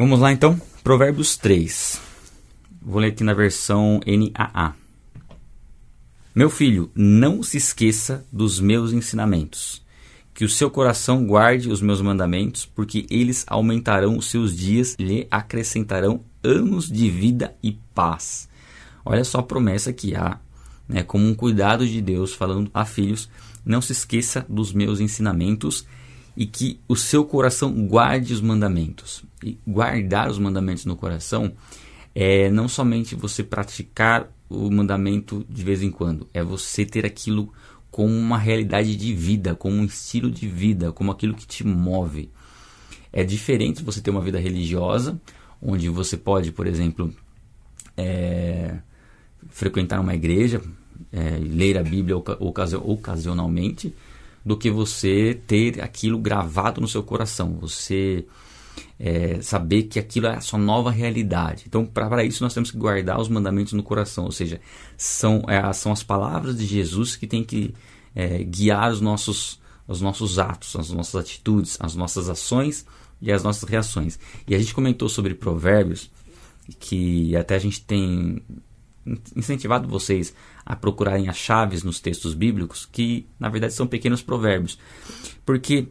Vamos lá então, Provérbios 3. Vou ler aqui na versão NAA. Meu filho, não se esqueça dos meus ensinamentos. Que o seu coração guarde os meus mandamentos, porque eles aumentarão os seus dias lhe acrescentarão anos de vida e paz. Olha só a promessa que há, né, como um cuidado de Deus falando a filhos: não se esqueça dos meus ensinamentos e que o seu coração guarde os mandamentos. E guardar os mandamentos no coração é não somente você praticar o mandamento de vez em quando, é você ter aquilo como uma realidade de vida, como um estilo de vida, como aquilo que te move. É diferente você ter uma vida religiosa, onde você pode, por exemplo, é, frequentar uma igreja, é, ler a Bíblia ocasionalmente, do que você ter aquilo gravado no seu coração, você é, saber que aquilo é a sua nova realidade. Então, para isso, nós temos que guardar os mandamentos no coração, ou seja, são, é, são as palavras de Jesus que tem que é, guiar os nossos, os nossos atos, as nossas atitudes, as nossas ações e as nossas reações. E a gente comentou sobre provérbios, que até a gente tem incentivado vocês a procurarem as chaves nos textos bíblicos, que na verdade são pequenos provérbios. Porque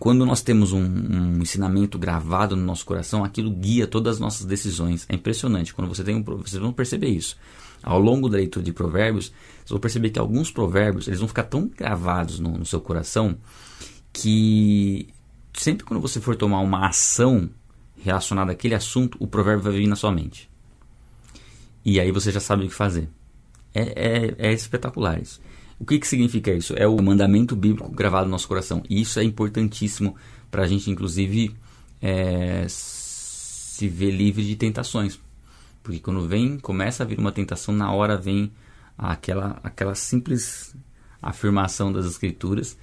quando nós temos um, um, ensinamento gravado no nosso coração, aquilo guia todas as nossas decisões. É impressionante. Quando você tem um, vocês vão perceber isso. Ao longo da leitura de provérbios, vocês vão perceber que alguns provérbios eles vão ficar tão gravados no, no seu coração que sempre quando você for tomar uma ação relacionada àquele assunto, o provérbio vai vir na sua mente. E aí você já sabe o que fazer. É, é, é espetacular isso. O que, que significa isso? É o mandamento bíblico gravado no nosso coração. E isso é importantíssimo para a gente, inclusive, é, se ver livre de tentações. Porque quando vem, começa a vir uma tentação, na hora vem aquela, aquela simples afirmação das Escrituras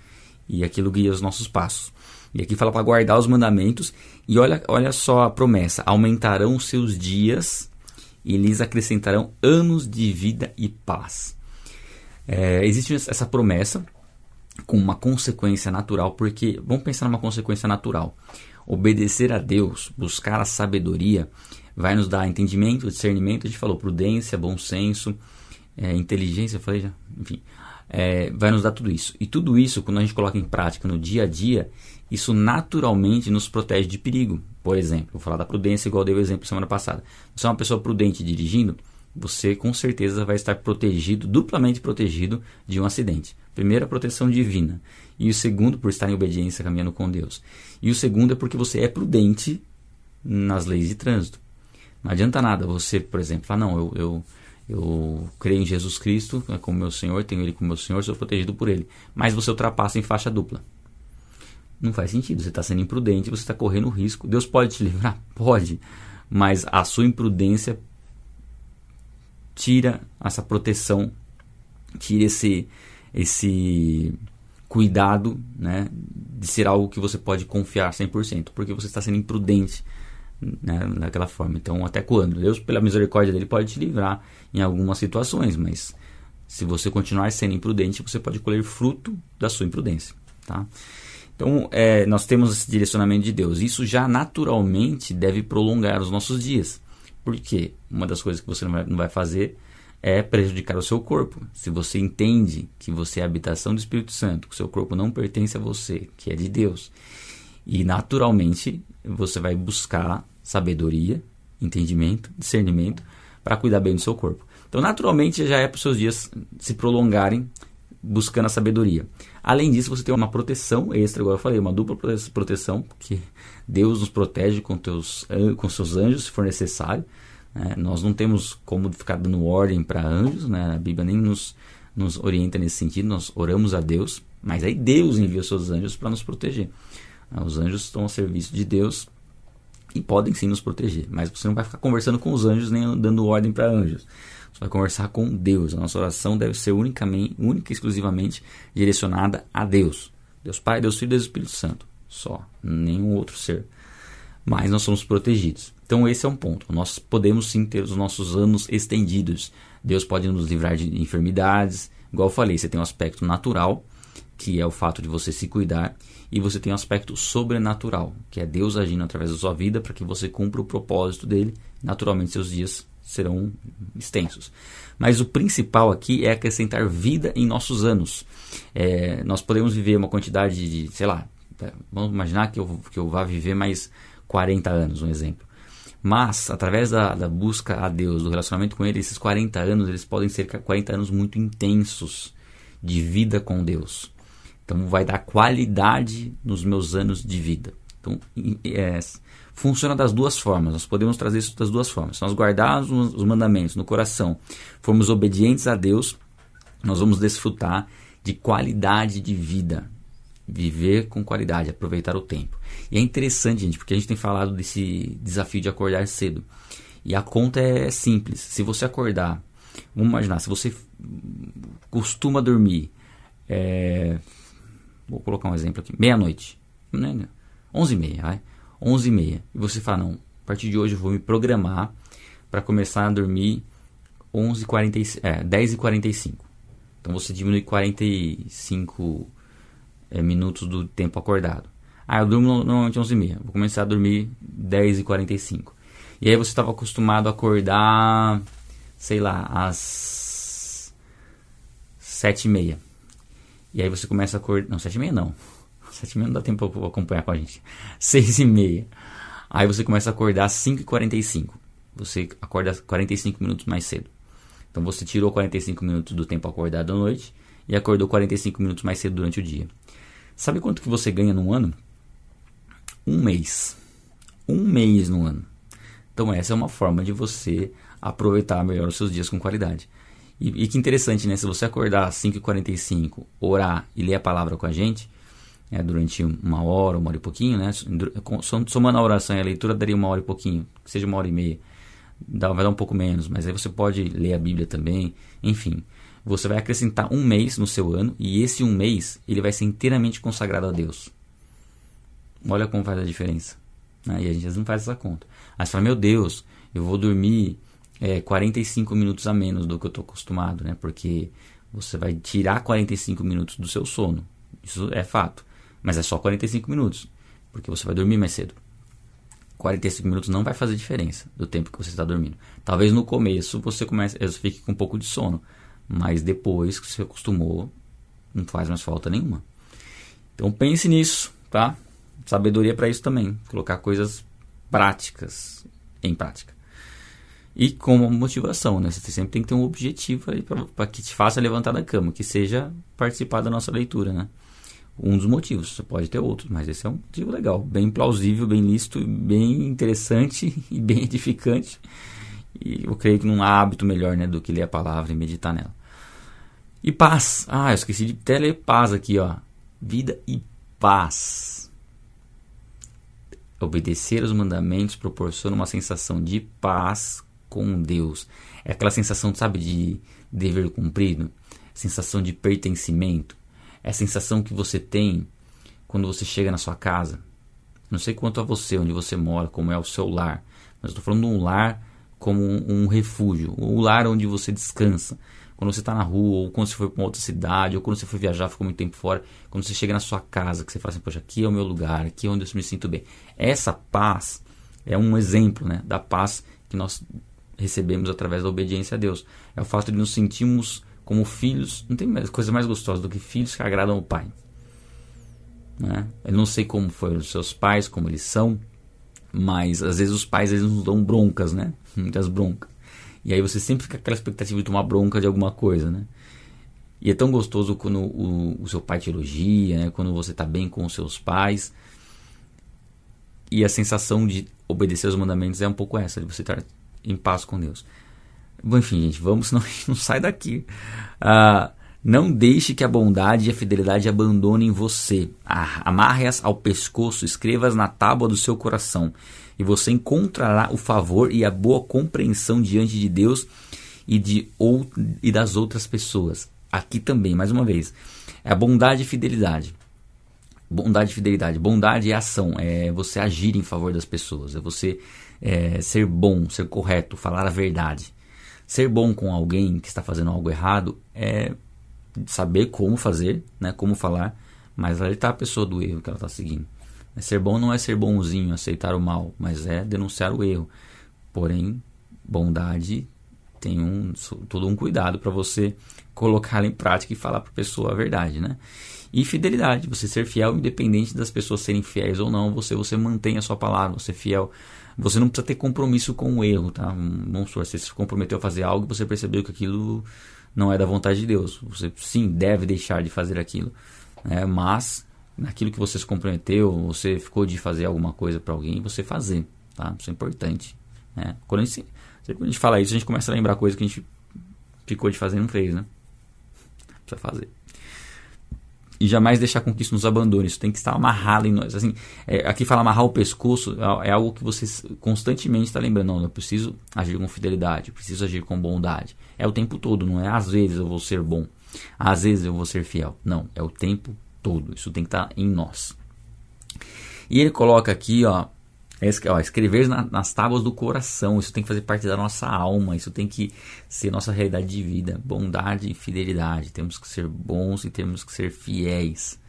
e aquilo guia os nossos passos. E aqui fala para guardar os mandamentos. E olha, olha só a promessa: aumentarão os seus dias e lhes acrescentarão anos de vida e paz. É, existe essa promessa com uma consequência natural, porque vamos pensar numa consequência natural. Obedecer a Deus, buscar a sabedoria, vai nos dar entendimento, discernimento, a gente falou prudência, bom senso, é, inteligência, falei já, enfim, é, vai nos dar tudo isso. E tudo isso, quando a gente coloca em prática no dia a dia, isso naturalmente nos protege de perigo. Por exemplo, vou falar da prudência, igual dei o exemplo semana passada. Você é uma pessoa prudente dirigindo, você com certeza vai estar protegido, duplamente protegido de um acidente. Primeiro, a proteção divina. E o segundo, por estar em obediência caminhando com Deus. E o segundo é porque você é prudente nas leis de trânsito. Não adianta nada você, por exemplo, falar, não, eu, eu, eu creio em Jesus Cristo como meu Senhor, tenho Ele como meu Senhor, sou protegido por Ele. Mas você ultrapassa em faixa dupla. Não faz sentido. Você está sendo imprudente, você está correndo risco. Deus pode te livrar? Pode. Mas a sua imprudência tira essa proteção, tira esse, esse cuidado né, de ser algo que você pode confiar 100%, porque você está sendo imprudente né, daquela forma. Então, até quando? Deus, pela misericórdia dele, pode te livrar em algumas situações, mas se você continuar sendo imprudente, você pode colher fruto da sua imprudência. Tá? Então, é, nós temos esse direcionamento de Deus. Isso já naturalmente deve prolongar os nossos dias. Porque uma das coisas que você não vai, não vai fazer é prejudicar o seu corpo. Se você entende que você é a habitação do Espírito Santo, que o seu corpo não pertence a você, que é de Deus, e naturalmente você vai buscar sabedoria, entendimento, discernimento para cuidar bem do seu corpo. Então, naturalmente, já é para os seus dias se prolongarem buscando a sabedoria. Além disso, você tem uma proteção extra, igual eu falei, uma dupla proteção, porque Deus nos protege com, teus, com seus anjos, se for necessário. Né? Nós não temos como ficar dando ordem para anjos, né? a Bíblia nem nos, nos orienta nesse sentido, nós oramos a Deus, mas aí Deus envia seus anjos para nos proteger. Os anjos estão ao serviço de Deus e podem sim nos proteger, mas você não vai ficar conversando com os anjos nem dando ordem para anjos. Você vai conversar com Deus. A nossa oração deve ser unicamente, única e exclusivamente direcionada a Deus. Deus Pai, Deus Filho e Deus Espírito Santo. Só. Nenhum outro ser. Mas nós somos protegidos. Então esse é um ponto. Nós podemos sim ter os nossos anos estendidos. Deus pode nos livrar de enfermidades. Igual eu falei, você tem um aspecto natural que é o fato de você se cuidar, e você tem um aspecto sobrenatural, que é Deus agindo através da sua vida para que você cumpra o propósito dele. Naturalmente, seus dias serão extensos. Mas o principal aqui é acrescentar vida em nossos anos. É, nós podemos viver uma quantidade de, sei lá, vamos imaginar que eu, que eu vá viver mais 40 anos, um exemplo. Mas, através da, da, busca a Deus, do relacionamento com Ele, esses 40 anos, eles podem ser 40 anos muito intensos de vida com Deus. Então, vai dar qualidade nos meus anos de vida. Então, é, funciona das duas formas. Nós podemos trazer isso das duas formas. Se nós guardarmos os mandamentos no coração, formos obedientes a Deus, nós vamos desfrutar de qualidade de vida, viver com qualidade, aproveitar o tempo. E é interessante, gente, porque a gente tem falado desse desafio de acordar cedo. E a conta é simples. Se você acordar, vamos imaginar, se você costuma dormir, é, vou colocar um exemplo aqui, meia-noite, né? 11 e meia, vai? 11 e meia. E você fala, não, a partir de hoje eu vou me programar para começar a dormir 11 45, é, 10 e 45. Então você diminui 45 é, minutos do tempo acordado. Ah, eu durmo normalmente 11 e meia. Vou começar a dormir 10 e 45. E aí você estava acostumado a acordar, sei lá, às 7 e meia. E aí você começa a acordar... Não, 7 e meia não. 7 e meia não dá tempo para acompanhar com a gente. 6 e meia. Aí você começa a acordar às 5 e 45. Você acorda 45 minutos mais cedo. Então você tirou 45 minutos do tempo acordado à noite e acordou 45 minutos mais cedo durante o dia. Sabe quanto que você ganha num ano? Um mês. Um mês no ano. Então essa é uma forma de você aproveitar melhor os seus dias com qualidade. E, e que interessante, né? Se você acordar às 5h45, orar e ler a palavra com a gente, é, durante uma hora, uma hora e pouquinho, né? Somando a oração e a leitura, daria uma hora e pouquinho, que seja uma hora e meia. Dá, vai dar um pouco menos, mas aí você pode ler a Bíblia também, enfim você vai acrescentar um mês no seu ano e esse um mês ele vai ser inteiramente consagrado a Deus. Olha como faz a diferença. Né? E a gente não faz essa conta. Aí você fala, meu Deus, eu vou dormir é, 45 minutos a menos do que eu estou acostumado, né? Porque você vai tirar 45 minutos do seu sono. Isso é fato. Mas é só 45 minutos. Porque você vai dormir mais cedo. 45 minutos não vai fazer diferença do tempo que você está dormindo. Talvez no começo você comece, você fique com um pouco de sono. Mas depois que você acostumou, não faz mais falta nenhuma. Então pense nisso, tá? Sabedoria para isso também, colocar coisas práticas em prática. E como motivação, né? Você sempre tem que ter um objetivo aí para que te faça levantar da cama, que seja participar da nossa leitura, né? Um dos motivos, você pode ter outros, mas esse é um motivo legal, bem plausível, bem lícito, bem interessante e bem edificante. E eu creio que não há hábito melhor, né, do que ler a palavra e meditar nela. E paz. Ah, eu esqueci de ler paz aqui, ó. Vida e paz. Obedecer aos mandamentos proporciona uma sensação de paz com Deus. É aquela sensação, sabe, de dever cumprido, sensação de pertencimento. É a sensação que você tem quando você chega na sua casa. Não sei quanto a você, onde você mora, como é o seu lar, mas estou falando de um lar como um, um refúgio, o um lar onde você descansa, quando você está na rua, ou quando você foi para uma outra cidade, ou quando você foi viajar, ficou muito tempo fora, quando você chega na sua casa, que você fala assim, poxa, aqui é o meu lugar, aqui é onde eu me sinto bem. Essa paz é um exemplo né, da paz que nós recebemos através da obediência a Deus. É o fato de nos sentirmos como filhos, não tem coisa mais gostosa do que filhos que agradam o Pai. Né? Eu não sei como foram os seus pais, como eles são, mas às vezes os pais eles nos dão broncas, né? Muitas broncas. E aí você sempre fica com aquela expectativa de tomar bronca de alguma coisa, né? E é tão gostoso quando o, o seu pai te elogia, né? quando você está bem com os seus pais. E a sensação de obedecer aos mandamentos é um pouco essa, de você estar em paz com Deus. Enfim, gente, vamos, senão a gente não sai daqui. Ah, não deixe que a bondade e a fidelidade abandonem você. Ah, Amarre-as ao pescoço, escreva-as na tábua do seu coração e você encontrará o favor e a boa compreensão diante de Deus e, de ou, e das outras pessoas. Aqui também, mais uma vez, é a bondade e fidelidade. Bondade e fidelidade. Bondade é ação, é você agir em favor das pessoas, é você é, ser bom, ser correto, falar a verdade. Ser bom com alguém que está fazendo algo errado é saber como fazer, né, como falar, mas alertar a pessoa do erro que ela está seguindo. Ser bom não é ser bonzinho, aceitar o mal, mas é denunciar o erro. Porém, bondade tem um, todo um cuidado para você colocá-la em prática e falar para a pessoa a verdade, né? E fidelidade, você ser fiel independente das pessoas serem fiéis ou não, você você mantém a sua palavra, você é fiel. Você não precisa ter compromisso com o erro, tá? Vamos supor, você se comprometeu a fazer algo e você percebeu que aquilo não é da vontade de Deus. Você sim deve deixar de fazer aquilo, né? mas naquilo que você se comprometeu, você ficou de fazer alguma coisa para alguém, você fazer, tá? Isso é importante. Né? Quando, a gente, quando a gente fala isso, a gente começa a lembrar coisas que a gente ficou de fazer e não fez, né? Precisa fazer e jamais deixar com que isso nos abandone. Isso tem que estar amarrado em nós. Assim, é, aqui fala amarrar o pescoço é, é algo que você constantemente está lembrando. Não, eu preciso agir com fidelidade, preciso agir com bondade. É o tempo todo, não é às vezes eu vou ser bom, às vezes eu vou ser fiel. Não, é o tempo todo. Isso tem que estar em nós. E ele coloca aqui, ó, é, ó, escrever na, nas tábuas do coração, isso tem que fazer parte da nossa alma, isso tem que ser nossa realidade de vida. Bondade e fidelidade. Temos que ser bons e temos que ser fiéis.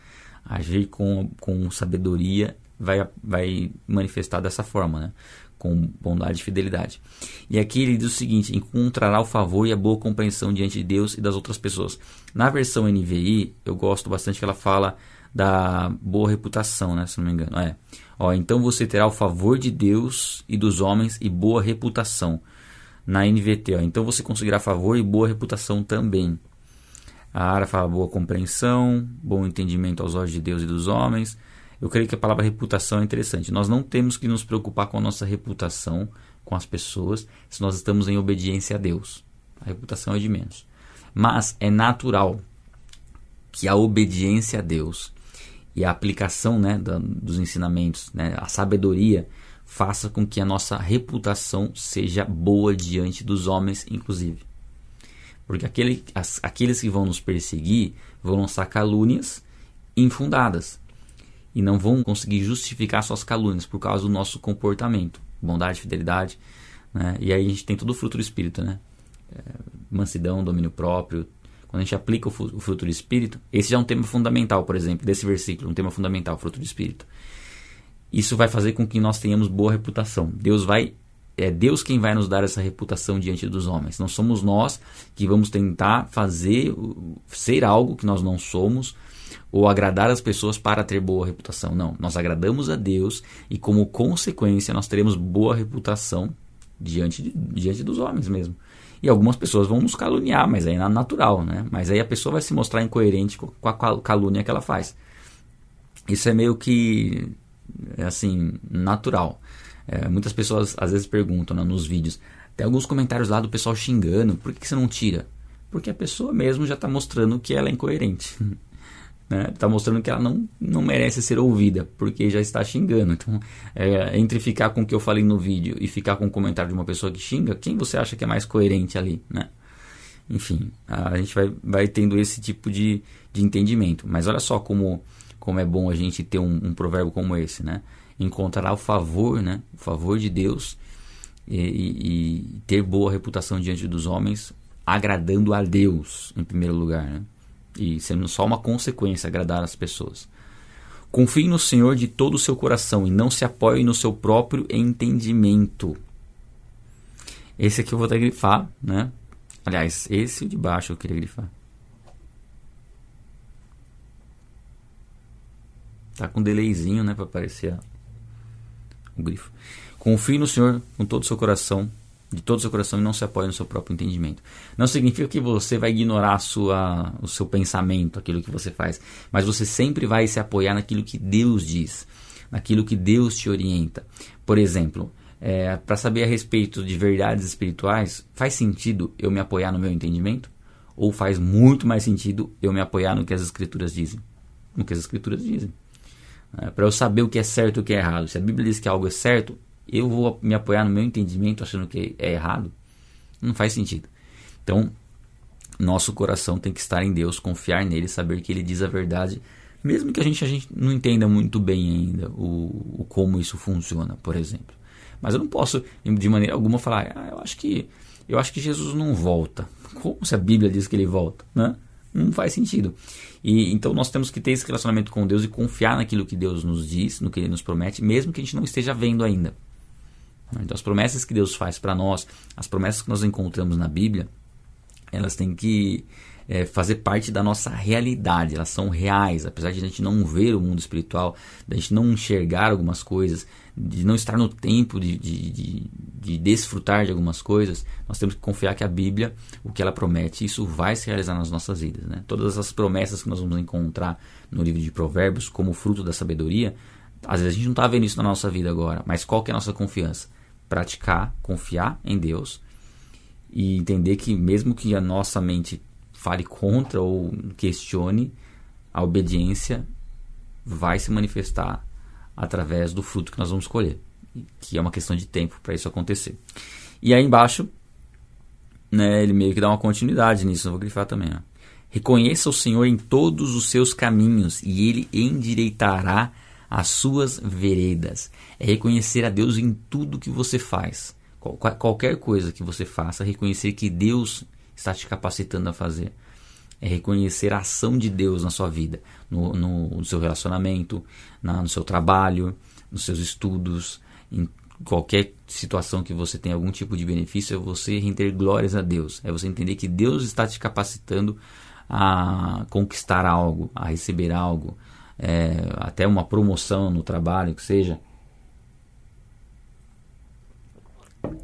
Agir com, com sabedoria vai, vai manifestar dessa forma, né? com bondade e fidelidade. E aqui ele diz o seguinte: encontrará o favor e a boa compreensão diante de Deus e das outras pessoas. Na versão NVI, eu gosto bastante que ela fala da boa reputação, né? Se não me engano. É. Ó, então você terá o favor de Deus e dos homens e boa reputação. Na NVT, ó, então você conseguirá favor e boa reputação também. A Ara fala boa compreensão, bom entendimento aos olhos de Deus e dos homens. Eu creio que a palavra reputação é interessante. Nós não temos que nos preocupar com a nossa reputação com as pessoas se nós estamos em obediência a Deus. A reputação é de menos. Mas é natural que a obediência a Deus e a aplicação né, da, dos ensinamentos, né, a sabedoria, faça com que a nossa reputação seja boa diante dos homens, inclusive. Porque aquele, as, aqueles que vão nos perseguir vão lançar calúnias infundadas e não vão conseguir justificar suas calúnias por causa do nosso comportamento, bondade, fidelidade. Né? E aí a gente tem todo o fruto do espírito, né? É, mansidão, domínio próprio, quando a gente aplica o fruto do Espírito, esse já é um tema fundamental, por exemplo, desse versículo, um tema fundamental, fruto do Espírito. Isso vai fazer com que nós tenhamos boa reputação. Deus vai é Deus quem vai nos dar essa reputação diante dos homens. Não somos nós que vamos tentar fazer ser algo que nós não somos ou agradar as pessoas para ter boa reputação. Não, nós agradamos a Deus e como consequência nós teremos boa reputação diante, diante dos homens mesmo. E algumas pessoas vão nos caluniar, mas aí é natural, né? Mas aí a pessoa vai se mostrar incoerente com a calúnia que ela faz. Isso é meio que, é assim, natural. É, muitas pessoas às vezes perguntam né, nos vídeos, tem alguns comentários lá do pessoal xingando, por que, que você não tira? Porque a pessoa mesmo já está mostrando que ela é incoerente. Né? Tá mostrando que ela não, não merece ser ouvida, porque já está xingando. Então, é, entre ficar com o que eu falei no vídeo e ficar com o comentário de uma pessoa que xinga, quem você acha que é mais coerente ali? Né? Enfim, a gente vai, vai tendo esse tipo de, de entendimento. Mas olha só como, como é bom a gente ter um, um provérbio como esse, né? Encontrar o favor, né? O favor de Deus e, e, e ter boa reputação diante dos homens, agradando a Deus em primeiro lugar, né? E sendo só uma consequência agradar as pessoas. Confie no Senhor de todo o seu coração e não se apoie no seu próprio entendimento. Esse aqui eu vou até grifar, né? Aliás, esse de baixo eu queria grifar. Tá com um delayzinho, né, para aparecer o grifo. Confie no Senhor com todo o seu coração de todo o seu coração e não se apoia no seu próprio entendimento. Não significa que você vai ignorar sua, o seu pensamento, aquilo que você faz, mas você sempre vai se apoiar naquilo que Deus diz, naquilo que Deus te orienta. Por exemplo, é, para saber a respeito de verdades espirituais, faz sentido eu me apoiar no meu entendimento? Ou faz muito mais sentido eu me apoiar no que as Escrituras dizem? No que as Escrituras dizem. É, para eu saber o que é certo e o que é errado. Se a Bíblia diz que algo é certo, eu vou me apoiar no meu entendimento achando que é errado? Não faz sentido. Então, nosso coração tem que estar em Deus, confiar nele, saber que ele diz a verdade, mesmo que a gente, a gente não entenda muito bem ainda o, o como isso funciona, por exemplo. Mas eu não posso, de maneira alguma, falar, ah, eu acho que eu acho que Jesus não volta. Como se a Bíblia diz que ele volta, né? não faz sentido. E então nós temos que ter esse relacionamento com Deus e confiar naquilo que Deus nos diz, no que Ele nos promete, mesmo que a gente não esteja vendo ainda. Então as promessas que Deus faz para nós, as promessas que nós encontramos na Bíblia, elas têm que é, fazer parte da nossa realidade, elas são reais, apesar de a gente não ver o mundo espiritual, da gente não enxergar algumas coisas, de não estar no tempo de, de, de, de, desfrutar de algumas coisas, nós temos que confiar que a Bíblia, o que ela promete, isso vai se realizar nas nossas vidas. Né? Todas as promessas que nós vamos encontrar no livro de Provérbios como fruto da sabedoria, às vezes a gente não está vendo isso na nossa vida agora, mas qual que é a nossa confiança? Praticar, confiar em Deus e entender que mesmo que a nossa mente fale contra ou questione, a obediência vai se manifestar através do fruto que nós vamos colher, que é uma questão de tempo para isso acontecer. E aí embaixo, né, ele meio que dá uma continuidade nisso, eu vou grifar também. Ó. Reconheça o Senhor em todos os seus caminhos e ele endireitará as suas veredas. É reconhecer a Deus em tudo que você faz. Qualquer coisa que você faça, reconhecer que Deus está te capacitando a fazer. É reconhecer a ação de Deus na sua vida, no, no, no seu relacionamento, na, no seu trabalho, nos seus estudos, em qualquer situação que você tenha algum tipo de benefício, é você render glórias a Deus. É você entender que Deus está te capacitando a conquistar algo, a receber algo, é, até uma promoção no trabalho, que seja.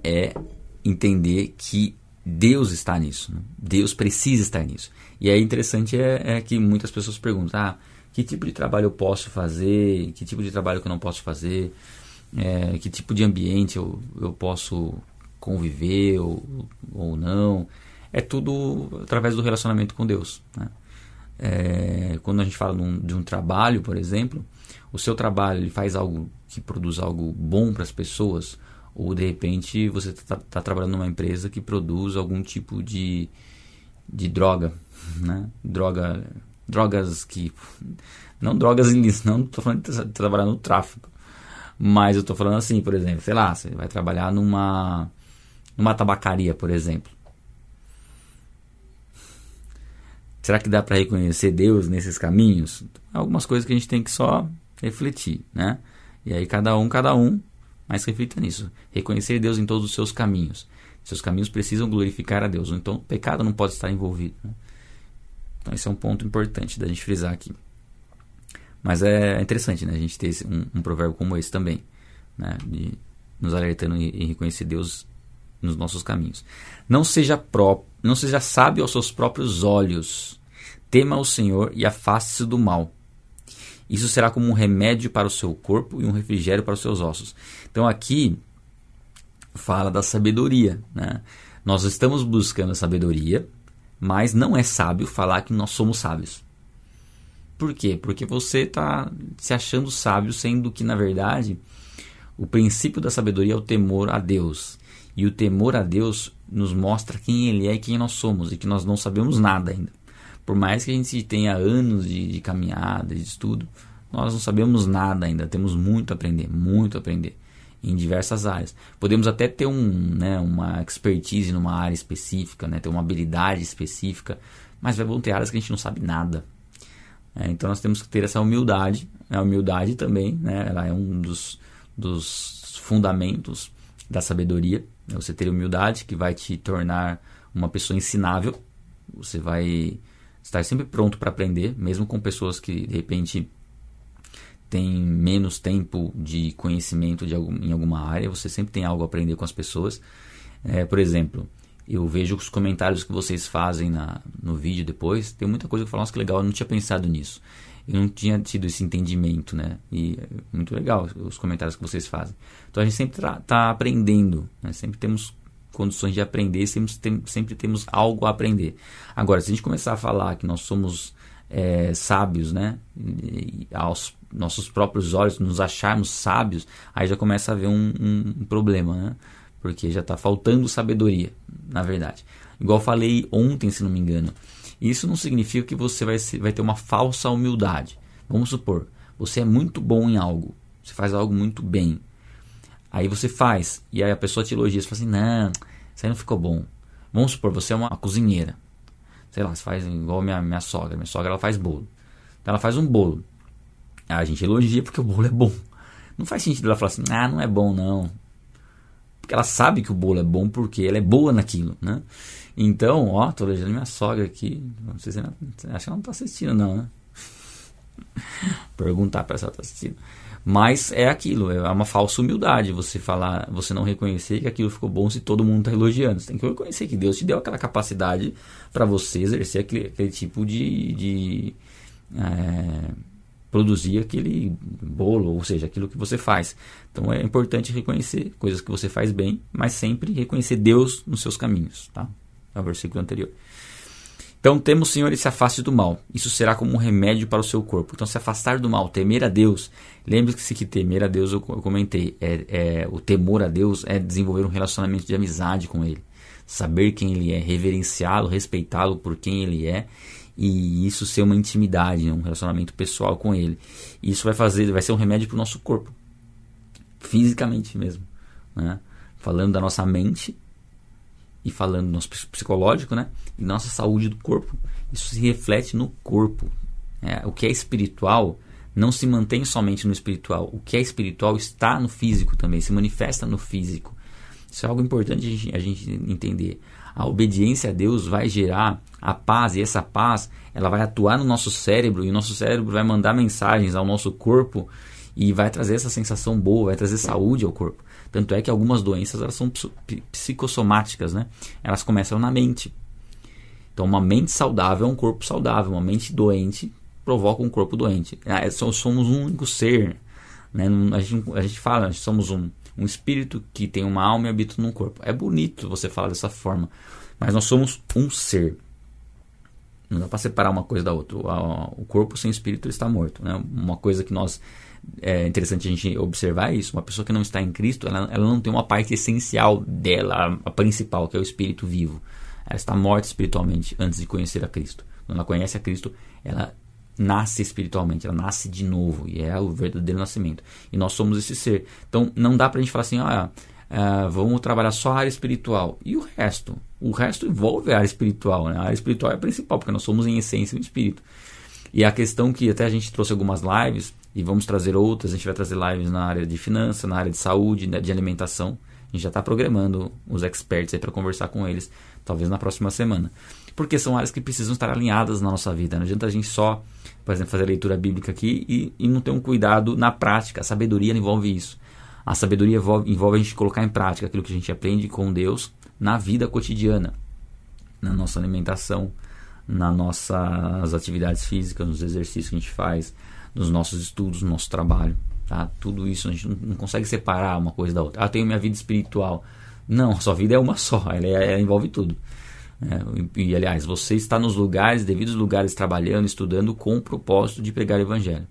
É entender que Deus está nisso. Né? Deus precisa estar nisso. E aí interessante é, é, que muitas pessoas perguntam: ah, que tipo de trabalho eu posso fazer? Que tipo de trabalho que eu não posso fazer? É, que tipo de ambiente eu, eu posso conviver ou, ou não? É tudo através do relacionamento com Deus. Né? É, quando a gente fala de um, de um, trabalho, por exemplo, o seu trabalho ele faz algo que produz algo bom para as pessoas ou de repente você está tá trabalhando numa empresa que produz algum tipo de, de droga, né? Droga, drogas que não drogas ilícitas, não estou falando de trabalhar no tráfico, mas eu estou falando assim, por exemplo, sei lá, você vai trabalhar numa numa tabacaria, por exemplo. Será que dá para reconhecer Deus nesses caminhos? Algumas coisas que a gente tem que só refletir, né? E aí cada um, cada um mas reflita nisso. Reconhecer Deus em todos os seus caminhos. Seus caminhos precisam glorificar a Deus. Então, o pecado não pode estar envolvido. Né? Então, esse é um ponto importante da gente frisar aqui. Mas é interessante né, a gente ter um, um provérbio como esse também. Né, de nos alertando em reconhecer Deus nos nossos caminhos. Não seja, pró não seja sábio aos seus próprios olhos. Tema o Senhor e afaste-se do mal. Isso será como um remédio para o seu corpo e um refrigério para os seus ossos. Então aqui fala da sabedoria. Né? Nós estamos buscando a sabedoria, mas não é sábio falar que nós somos sábios. Por quê? Porque você está se achando sábio, sendo que, na verdade, o princípio da sabedoria é o temor a Deus. E o temor a Deus nos mostra quem Ele é e quem nós somos, e que nós não sabemos nada ainda. Por mais que a gente tenha anos de, de caminhada, de estudo, nós não sabemos nada ainda. Temos muito a aprender, muito a aprender em diversas áreas. Podemos até ter um, né, uma expertise numa área específica, né, ter uma habilidade específica, mas vai ter áreas que a gente não sabe nada. É, então nós temos que ter essa humildade. A humildade também, né, ela é um dos, dos fundamentos da sabedoria. É você ter humildade que vai te tornar uma pessoa ensinável. Você vai estar sempre pronto para aprender, mesmo com pessoas que de repente têm menos tempo de conhecimento de algum, em alguma área, você sempre tem algo a aprender com as pessoas. É, por exemplo, eu vejo os comentários que vocês fazem na, no vídeo depois, tem muita coisa que falam, nossa, que legal, eu não tinha pensado nisso. Eu não tinha tido esse entendimento, né? E é muito legal os comentários que vocês fazem. Então a gente sempre está aprendendo, né? sempre temos condições de aprender, sempre, tem, sempre temos algo a aprender. Agora, se a gente começar a falar que nós somos é, sábios, né, e, aos nossos próprios olhos, nos acharmos sábios, aí já começa a haver um, um, um problema, né? Porque já está faltando sabedoria, na verdade. Igual falei ontem, se não me engano. Isso não significa que você vai, vai ter uma falsa humildade. Vamos supor, você é muito bom em algo, você faz algo muito bem. Aí você faz, e aí a pessoa te elogia, você fala assim, não, isso aí não ficou bom. Vamos supor, você é uma cozinheira. sei lá, você faz igual minha, minha sogra. Minha sogra ela faz bolo. Então ela faz um bolo. A gente elogia porque o bolo é bom. Não faz sentido ela falar assim, ah, não é bom não. Porque ela sabe que o bolo é bom porque ela é boa naquilo, né? Então, ó, tô elogiando minha sogra aqui. Não sei se ela, acho que ela não tá assistindo não, né? Perguntar para ela tá assistindo. Mas é aquilo, é uma falsa humildade você falar, você não reconhecer que aquilo ficou bom se todo mundo está elogiando. Você tem que reconhecer que Deus te deu aquela capacidade para você exercer aquele, aquele tipo de, de é, produzir aquele bolo, ou seja, aquilo que você faz. Então é importante reconhecer coisas que você faz bem, mas sempre reconhecer Deus nos seus caminhos, tá? É o versículo anterior. Então temos, Senhor, e se afaste do mal. Isso será como um remédio para o seu corpo. Então, se afastar do mal, temer a Deus. Lembre-se que temer a Deus, eu comentei, é, é, o temor a Deus é desenvolver um relacionamento de amizade com Ele. Saber quem Ele é, reverenciá-lo, respeitá-lo por quem Ele é. E isso ser uma intimidade, um relacionamento pessoal com Ele. Isso vai fazer, vai ser um remédio para o nosso corpo. Fisicamente mesmo. Né? Falando da nossa mente e falando nosso psicológico, né? E nossa saúde do corpo. Isso se reflete no corpo. É, o que é espiritual não se mantém somente no espiritual. O que é espiritual está no físico também, se manifesta no físico. Isso é algo importante a gente, a gente entender. A obediência a Deus vai gerar a paz e essa paz ela vai atuar no nosso cérebro e o nosso cérebro vai mandar mensagens ao nosso corpo e vai trazer essa sensação boa, vai trazer saúde ao corpo. Tanto é que algumas doenças elas são psicossomáticas, né? Elas começam na mente. Então, uma mente saudável é um corpo saudável, uma mente doente provoca um corpo doente. Ah, é, somos um único ser, né? A gente, a gente fala, somos um, um espírito que tem uma alma e habita num corpo. É bonito você falar dessa forma, mas nós somos um ser. Não dá para separar uma coisa da outra. O corpo sem espírito está morto. Né? Uma coisa que nós é interessante a gente observar isso. Uma pessoa que não está em Cristo, ela, ela não tem uma parte essencial dela, a principal, que é o espírito vivo. Ela está morta espiritualmente antes de conhecer a Cristo. Quando ela conhece a Cristo, ela nasce espiritualmente, ela nasce de novo e é o verdadeiro nascimento. E nós somos esse ser. Então não dá para a gente falar assim, ah, uh, vamos trabalhar só a área espiritual. E o resto? O resto envolve a área espiritual. Né? A área espiritual é a principal, porque nós somos em essência um espírito. E a questão que até a gente trouxe algumas lives e vamos trazer outras. A gente vai trazer lives na área de finanças, na área de saúde, né, de alimentação. A gente já está programando os experts aí para conversar com eles, talvez na próxima semana. Porque são áreas que precisam estar alinhadas na nossa vida. Não adianta a gente só, por exemplo, fazer a leitura bíblica aqui e, e não ter um cuidado na prática. A sabedoria envolve isso. A sabedoria envolve, envolve a gente colocar em prática aquilo que a gente aprende com Deus na vida cotidiana, na nossa alimentação, nas nossas atividades físicas, nos exercícios que a gente faz, nos nossos estudos, no nosso trabalho. Tá? Tudo isso a gente não, consegue separar uma coisa da outra. Ah, eu tenho minha vida espiritual. Não, a sua vida é uma só, ela, é, ela envolve tudo. É, e, aliás, você está nos lugares, devidos lugares, trabalhando, estudando com o propósito de pregar o evangelho.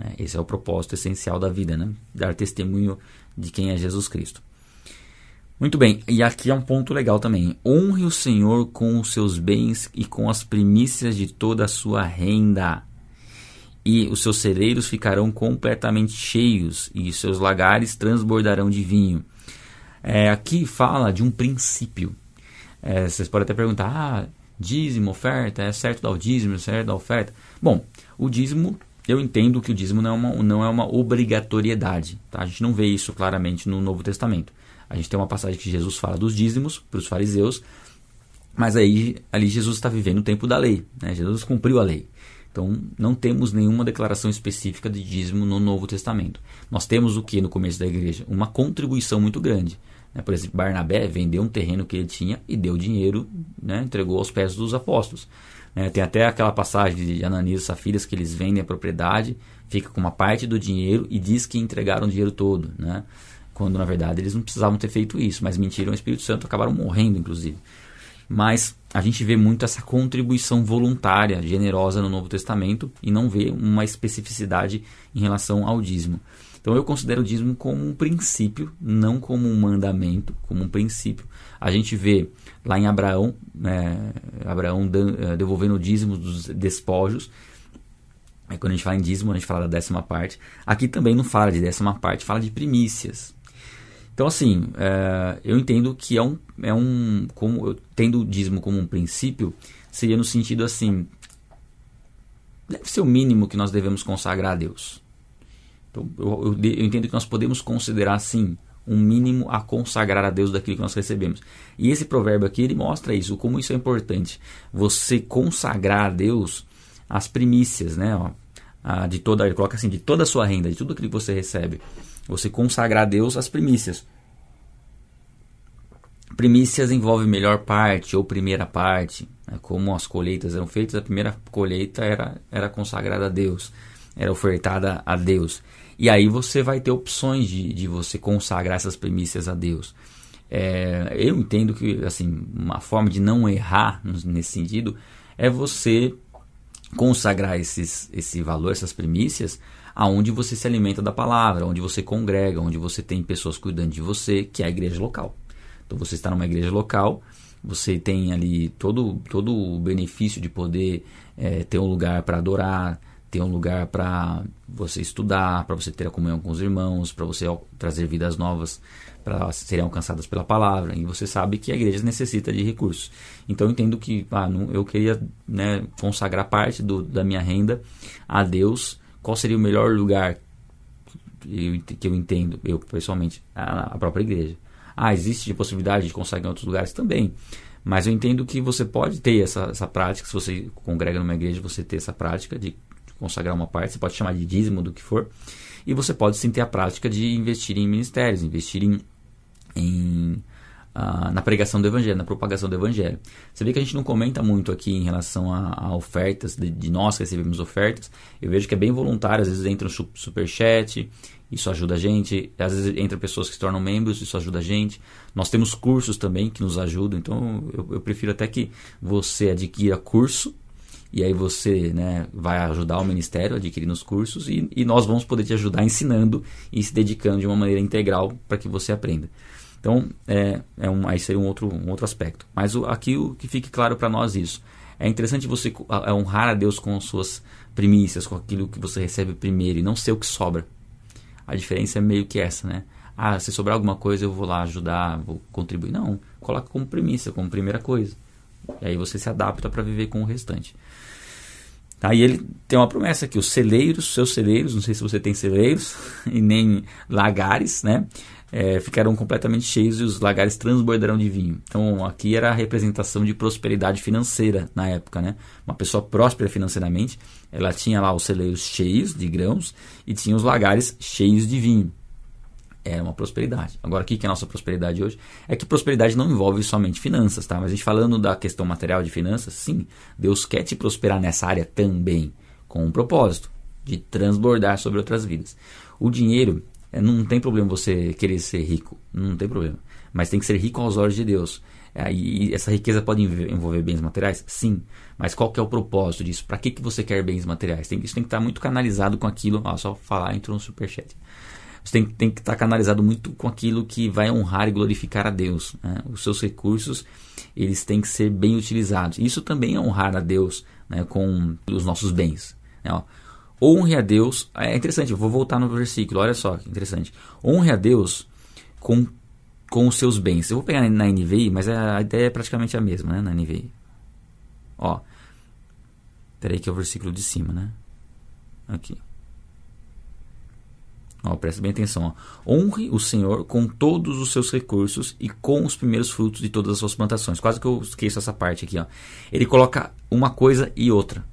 É, esse é o propósito essencial da vida, né? Dar testemunho de quem é Jesus Cristo. Muito bem, e aqui é um ponto legal também. Honre o Senhor com os seus bens e com as primícias de toda a sua renda e os seus celeiros ficarão completamente cheios, e seus lagares transbordarão de vinho. É, aqui fala de um princípio. É, vocês podem até perguntar: ah, dízimo, oferta, é certo dar o dízimo, é certo dar oferta? Bom, o dízimo, eu entendo que o dízimo não é uma, não é uma obrigatoriedade. Tá? A gente não vê isso claramente no Novo Testamento. A gente tem uma passagem que Jesus fala dos dízimos para os fariseus, mas aí ali Jesus está vivendo o tempo da lei. Né? Jesus cumpriu a lei. Então, não temos nenhuma declaração específica de dízimo no Novo Testamento. Nós temos o que no começo da igreja? Uma contribuição muito grande. Né? Por exemplo, Barnabé vendeu um terreno que ele tinha e deu dinheiro, né? entregou aos pés dos apóstolos. Né? Tem até aquela passagem de Ananias e Safiras que eles vendem a propriedade, fica com uma parte do dinheiro e diz que entregaram o dinheiro todo. Né? Quando na verdade eles não precisavam ter feito isso, mas mentiram o Espírito Santo, acabaram morrendo, inclusive. Mas a gente vê muito essa contribuição voluntária, generosa no Novo Testamento e não vê uma especificidade em relação ao dízimo. Então eu considero o dízimo como um princípio, não como um mandamento, como um princípio. A gente vê lá em Abraão, né, Abraão eh, devolvendo o dízimo dos despojos. Aí quando a gente fala em dízimo, a gente fala da décima parte. Aqui também não fala de décima parte, fala de primícias. Então, assim, é, eu entendo que é um, é um como tendo o dízimo como um princípio, seria no sentido assim, deve ser o mínimo que nós devemos consagrar a Deus. Então, eu, eu, eu entendo que nós podemos considerar, sim, um mínimo a consagrar a Deus daquilo que nós recebemos. E esse provérbio aqui, ele mostra isso, como isso é importante. Você consagrar a Deus as primícias, né? Ó, a, de toda, ele coloca assim, de toda a sua renda, de tudo aquilo que você recebe. Você consagrar a Deus as primícias. Primícias envolve melhor parte ou primeira parte. Né? Como as colheitas eram feitas, a primeira colheita era, era consagrada a Deus, era ofertada a Deus. E aí você vai ter opções de, de você consagrar essas primícias a Deus. É, eu entendo que assim uma forma de não errar nesse sentido é você consagrar esses, esse valor, essas primícias, aonde você se alimenta da palavra, onde você congrega, onde você tem pessoas cuidando de você, que é a igreja local. Então você está numa igreja local, você tem ali todo, todo o benefício de poder é, ter um lugar para adorar, ter um lugar para você estudar, para você ter a comunhão com os irmãos, para você trazer vidas novas para serem alcançadas pela palavra. E você sabe que a igreja necessita de recursos. Então eu entendo que ah, não, eu queria né, consagrar parte do, da minha renda a Deus. Qual seria o melhor lugar que eu entendo, eu pessoalmente, a, própria igreja. Ah, existe a possibilidade de consagrar em outros lugares também. Mas eu entendo que você pode ter essa, essa prática, se você congrega numa igreja, você ter essa prática de consagrar uma parte, você pode chamar de dízimo do que for, e você pode sim ter a prática de investir em ministérios, investir em, em na pregação do evangelho, na propagação do evangelho. Você vê que a gente não comenta muito aqui em relação a, a ofertas, de, de, nós que recebemos ofertas, eu vejo que é bem voluntário, às vezes entra um super chat, isso ajuda a gente, às vezes entra pessoas que se tornam membros, isso ajuda a gente. Nós temos cursos também que nos ajudam, então eu, eu prefiro até que você adquira curso e aí você né, vai ajudar o Ministério adquirindo os cursos e, e nós vamos poder te ajudar ensinando e se dedicando de uma maneira integral para que você aprenda. Então, é, é um, aí seria um outro, um outro aspecto. Mas o, aqui o que fique claro para nós isso. É interessante você honrar a Deus com suas primícias, com aquilo que você recebe primeiro e não ser o que sobra. A diferença é meio que essa, né? Ah, se sobrar alguma coisa eu vou lá ajudar, vou contribuir. Não, coloca como primícia, como primeira coisa. E aí você se adapta para viver com o restante. Aí ele tem uma promessa aqui, os celeiros, seus celeiros, não sei se você tem celeiros, e nem lagares, né? É, ficarão completamente cheios e os lagares transbordarão de vinho. Então aqui era a representação de prosperidade financeira na época, né? Uma pessoa próspera financeiramente, ela tinha lá os celeiros cheios de grãos e tinha os lagares cheios de vinho é uma prosperidade. Agora, o que é a nossa prosperidade hoje? É que prosperidade não envolve somente finanças, tá? Mas a gente falando da questão material de finanças, sim, Deus quer te prosperar nessa área também, com um propósito de transbordar sobre outras vidas. O dinheiro, não tem problema você querer ser rico, não tem problema. Mas tem que ser rico aos olhos de Deus. É, e essa riqueza pode envolver bens materiais? Sim. Mas qual que é o propósito disso? Para que, que você quer bens materiais? Tem, isso tem que estar muito canalizado com aquilo. Ó, só falar, entrou no superchat você tem, tem que estar tá canalizado muito com aquilo que vai honrar e glorificar a Deus. Né? Os seus recursos eles têm que ser bem utilizados. Isso também é honrar a Deus né, com os nossos bens. Né? Ó, honre a Deus. É interessante, eu vou voltar no versículo, olha só que interessante. Honre a Deus com, com os seus bens. Eu vou pegar na NVI, mas a ideia é praticamente a mesma né, na NVI. Ó, peraí que é o versículo de cima, né? Aqui. Ó, presta bem atenção. Ó. Honre o Senhor com todos os seus recursos e com os primeiros frutos de todas as suas plantações. Quase que eu esqueço essa parte aqui. Ó. Ele coloca uma coisa e outra.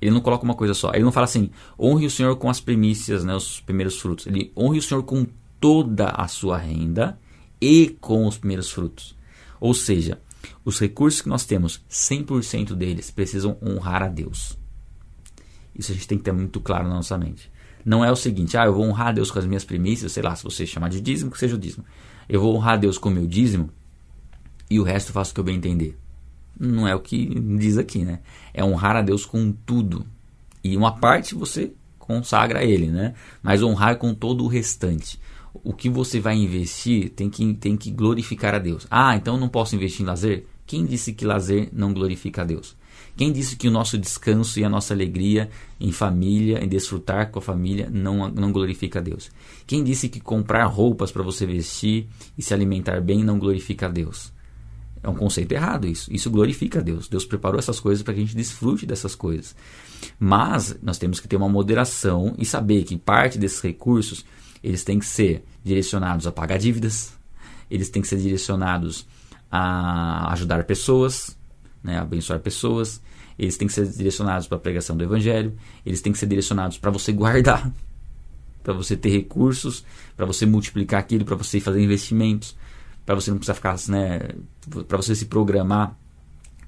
Ele não coloca uma coisa só. Ele não fala assim, honre o Senhor com as primícias, né, os primeiros frutos. Ele honre o Senhor com toda a sua renda e com os primeiros frutos. Ou seja, os recursos que nós temos, 100% deles precisam honrar a Deus. Isso a gente tem que ter muito claro na nossa mente. Não é o seguinte, ah, eu vou honrar a Deus com as minhas primícias, sei lá, se você chamar de dízimo, que seja o dízimo. Eu vou honrar a Deus com o meu dízimo e o resto eu faço o que eu bem entender. Não é o que diz aqui, né? É honrar a Deus com tudo. E uma parte você consagra a Ele, né? Mas honrar com todo o restante. O que você vai investir tem que, tem que glorificar a Deus. Ah, então não posso investir em lazer? Quem disse que lazer não glorifica a Deus? Quem disse que o nosso descanso e a nossa alegria em família, em desfrutar com a família, não, não glorifica a Deus? Quem disse que comprar roupas para você vestir e se alimentar bem não glorifica a Deus? É um conceito errado isso. Isso glorifica a Deus. Deus preparou essas coisas para que a gente desfrute dessas coisas. Mas nós temos que ter uma moderação e saber que parte desses recursos eles têm que ser direcionados a pagar dívidas, eles têm que ser direcionados a ajudar pessoas, né, a abençoar pessoas, eles têm que ser direcionados para a pregação do evangelho, eles têm que ser direcionados para você guardar, para você ter recursos, para você multiplicar aquilo, para você fazer investimentos, para você não precisar ficar, né, para você se programar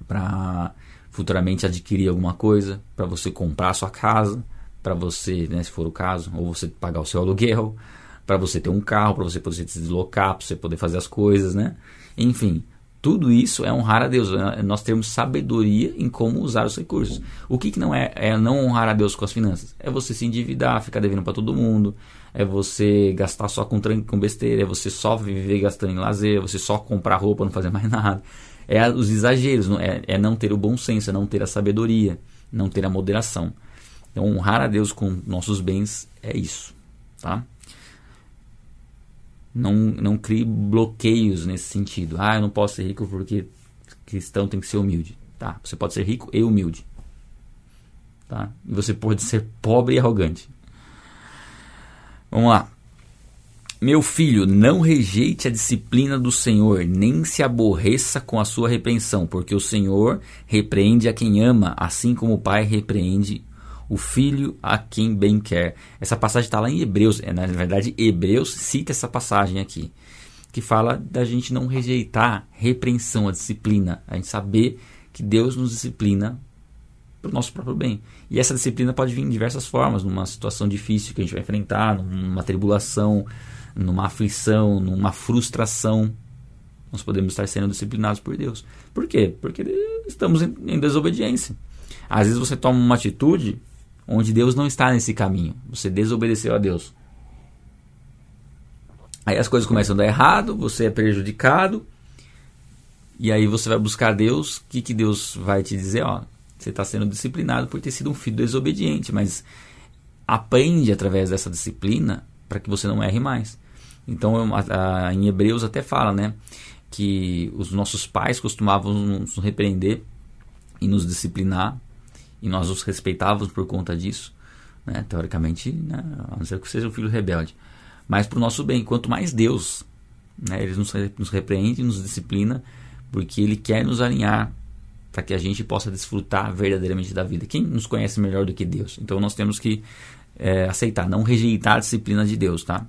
para futuramente adquirir alguma coisa, para você comprar sua casa, para você, né, se for o caso, ou você pagar o seu aluguel, para você ter um carro, para você poder se deslocar, para você poder fazer as coisas, né? Enfim, tudo isso é honrar a Deus. É nós temos sabedoria em como usar os recursos. O que, que não é, é não honrar a Deus com as finanças? É você se endividar, ficar devendo para todo mundo, é você gastar só com, com besteira, é você só viver gastando em lazer, é você só comprar roupa, não fazer mais nada. É os exageros, é, é não ter o bom senso, é não ter a sabedoria, não ter a moderação. Então, honrar a Deus com nossos bens é isso, tá? Não, não crie bloqueios nesse sentido. Ah, eu não posso ser rico porque cristão tem que ser humilde. Tá? Você pode ser rico e humilde. Tá? E você pode ser pobre e arrogante. Vamos lá. Meu filho, não rejeite a disciplina do Senhor, nem se aborreça com a sua repreensão, porque o Senhor repreende a quem ama, assim como o pai repreende o filho a quem bem quer. Essa passagem está lá em Hebreus, é, na verdade, Hebreus cita essa passagem aqui, que fala da gente não rejeitar repreensão, a disciplina, a gente saber que Deus nos disciplina para o nosso próprio bem. E essa disciplina pode vir em diversas formas, numa situação difícil que a gente vai enfrentar, numa tribulação, numa aflição, numa frustração. Nós podemos estar sendo disciplinados por Deus. Por quê? Porque estamos em, desobediência. Às vezes você toma uma atitude onde Deus não está nesse caminho. Você desobedeceu a Deus. Aí as coisas começam a dar errado, você é prejudicado, e aí você vai buscar Deus. O que, que Deus vai te dizer? Ó, você está sendo disciplinado por ter sido um filho desobediente, mas aprende através dessa disciplina para que você não erre mais. Então, a, a, em Hebreus até fala, né, que os nossos pais costumavam nos repreender e nos disciplinar e nós os respeitávamos por conta disso, né? teoricamente, né? a não ser que seja um filho rebelde. Mas para o nosso bem, quanto mais Deus, né? ele nos, nos repreende, nos disciplina, porque Ele quer nos alinhar para que a gente possa desfrutar verdadeiramente da vida. Quem nos conhece melhor do que Deus? Então nós temos que é, aceitar, não rejeitar a disciplina de Deus, tá?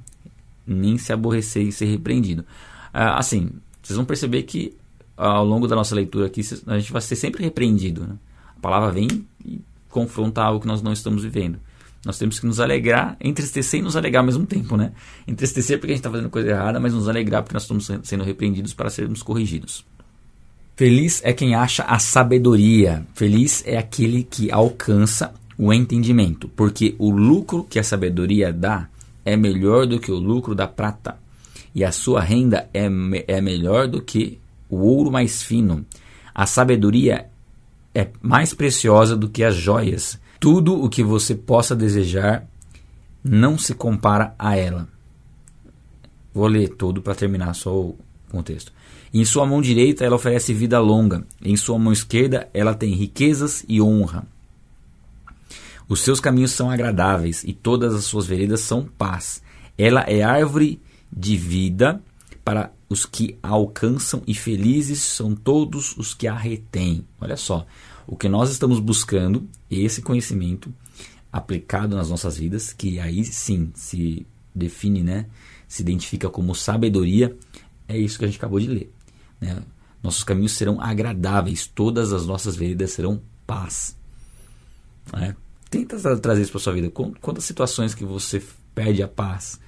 Nem se aborrecer e ser repreendido. Ah, assim, vocês vão perceber que ao longo da nossa leitura aqui, a gente vai ser sempre repreendido. Né? A palavra vem e confronta algo que nós não estamos vivendo. Nós temos que nos alegrar, entristecer e nos alegrar ao mesmo tempo, né? Entristecer porque a gente está fazendo coisa errada, mas nos alegrar porque nós estamos sendo repreendidos para sermos corrigidos. Feliz é quem acha a sabedoria. Feliz é aquele que alcança o entendimento, porque o lucro que a sabedoria dá é melhor do que o lucro da prata, e a sua renda é, é melhor do que o ouro mais fino. A sabedoria é mais preciosa do que as joias. Tudo o que você possa desejar não se compara a ela. Vou ler todo para terminar só contexto. Em sua mão direita ela oferece vida longa, em sua mão esquerda ela tem riquezas e honra. Os seus caminhos são agradáveis e todas as suas veredas são paz. Ela é árvore de vida para os que a alcançam e felizes são todos os que a retêm. Olha só, o que nós estamos buscando, esse conhecimento aplicado nas nossas vidas, que aí sim se define, né, se identifica como sabedoria, é isso que a gente acabou de ler. Né? Nossos caminhos serão agradáveis, todas as nossas veredas serão paz. Né? Tenta trazer isso para sua vida. Quantas situações que você perde a paz,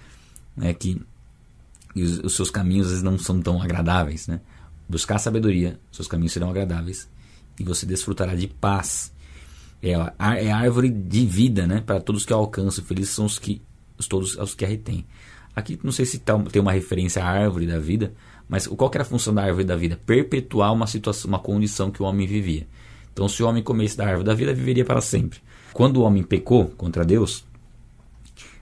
né, que os, os seus caminhos não são tão agradáveis, né? Buscar sabedoria, seus caminhos serão agradáveis e você desfrutará de paz. É, é árvore de vida, né? Para todos que alcançam, felizes são os que os todos os que a retêm. Aqui não sei se tá, tem uma referência à árvore da vida, mas qual era a função da árvore da vida? Perpetuar uma situação, uma condição que o homem vivia. Então, se o homem comesse da árvore da vida, viveria para sempre. Quando o homem pecou contra Deus,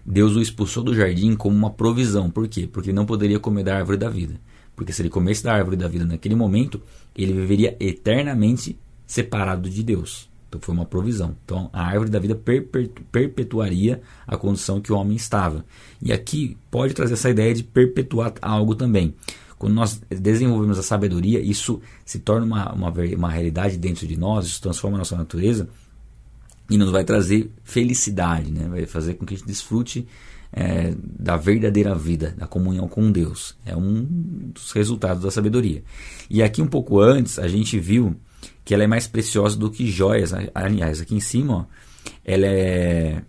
Deus o expulsou do jardim como uma provisão. Por quê? Porque ele não poderia comer da árvore da vida. Porque se ele comesse da árvore da vida naquele momento, ele viveria eternamente separado de Deus. Então foi uma provisão. Então a árvore da vida perpetuaria a condição que o homem estava. E aqui pode trazer essa ideia de perpetuar algo também. Quando nós desenvolvemos a sabedoria, isso se torna uma, uma, uma realidade dentro de nós, isso transforma a nossa natureza e nos vai trazer felicidade, né? vai fazer com que a gente desfrute é, da verdadeira vida, da comunhão com Deus. É um dos resultados da sabedoria. E aqui um pouco antes a gente viu que ela é mais preciosa do que joias. Aliás, aqui em cima, ó, ela é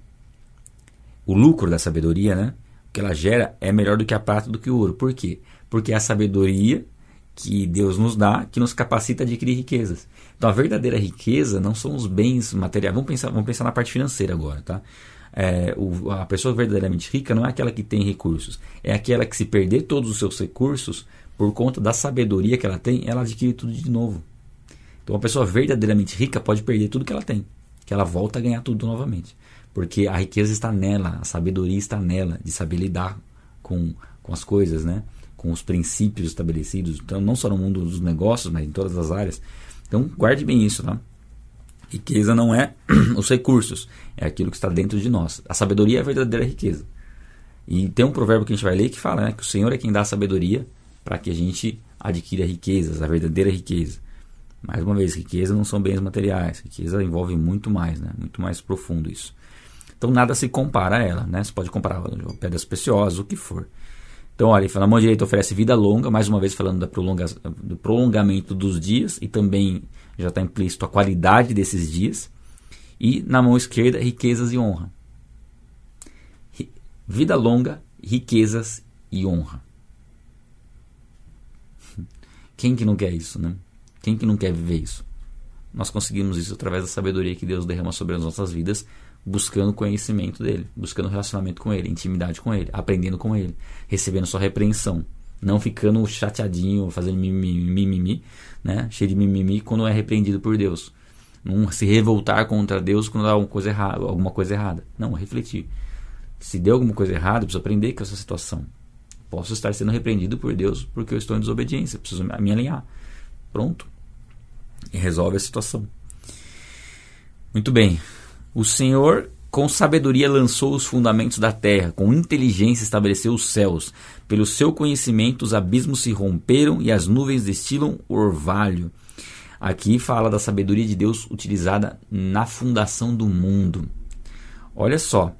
o lucro da sabedoria, né? O que ela gera é melhor do que a prata do que o ouro. Por quê? Porque é a sabedoria que Deus nos dá que nos capacita a adquirir riquezas. Então a verdadeira riqueza não são os bens materiais. Vamos pensar, vamos pensar na parte financeira agora, tá? É, o, a pessoa verdadeiramente rica não é aquela que tem recursos, é aquela que se perder todos os seus recursos por conta da sabedoria que ela tem, ela adquire tudo de novo. Então, uma pessoa verdadeiramente rica pode perder tudo que ela tem, que ela volta a ganhar tudo novamente. Porque a riqueza está nela, a sabedoria está nela, de saber lidar com, com as coisas, né? com os princípios estabelecidos, então não só no mundo dos negócios, mas em todas as áreas. Então, guarde bem isso, tá? Riqueza não é os recursos, é aquilo que está dentro de nós. A sabedoria é a verdadeira riqueza. E tem um provérbio que a gente vai ler que fala né, que o Senhor é quem dá a sabedoria para que a gente adquira riquezas, a verdadeira riqueza. Mais uma vez, riqueza não são bens materiais, riqueza envolve muito mais, né? muito mais profundo isso. Então nada se compara a ela, né? Você pode comparar pedras preciosas, o que for. Então, olha, na mão direita oferece vida longa, mais uma vez falando prolonga, do prolongamento dos dias e também já está implícito a qualidade desses dias. E na mão esquerda, riquezas e honra. Vida longa, riquezas e honra. Quem que não quer isso, né? Quem que não quer viver isso? Nós conseguimos isso através da sabedoria que Deus derrama sobre as nossas vidas, buscando conhecimento dele, buscando relacionamento com ele, intimidade com ele, aprendendo com ele, recebendo sua repreensão, não ficando chateadinho, fazendo mimimi, mimimi, né? cheio de mimimi quando é repreendido por Deus. Não se revoltar contra Deus quando há alguma coisa errada, alguma coisa errada. Não, refletir. Se deu alguma coisa errada, eu preciso aprender com essa situação. Posso estar sendo repreendido por Deus porque eu estou em desobediência, preciso me alinhar. Pronto. E resolve a situação. Muito bem. O Senhor, com sabedoria, lançou os fundamentos da terra, com inteligência estabeleceu os céus. Pelo seu conhecimento, os abismos se romperam e as nuvens destilam orvalho. Aqui fala da sabedoria de Deus utilizada na fundação do mundo. Olha só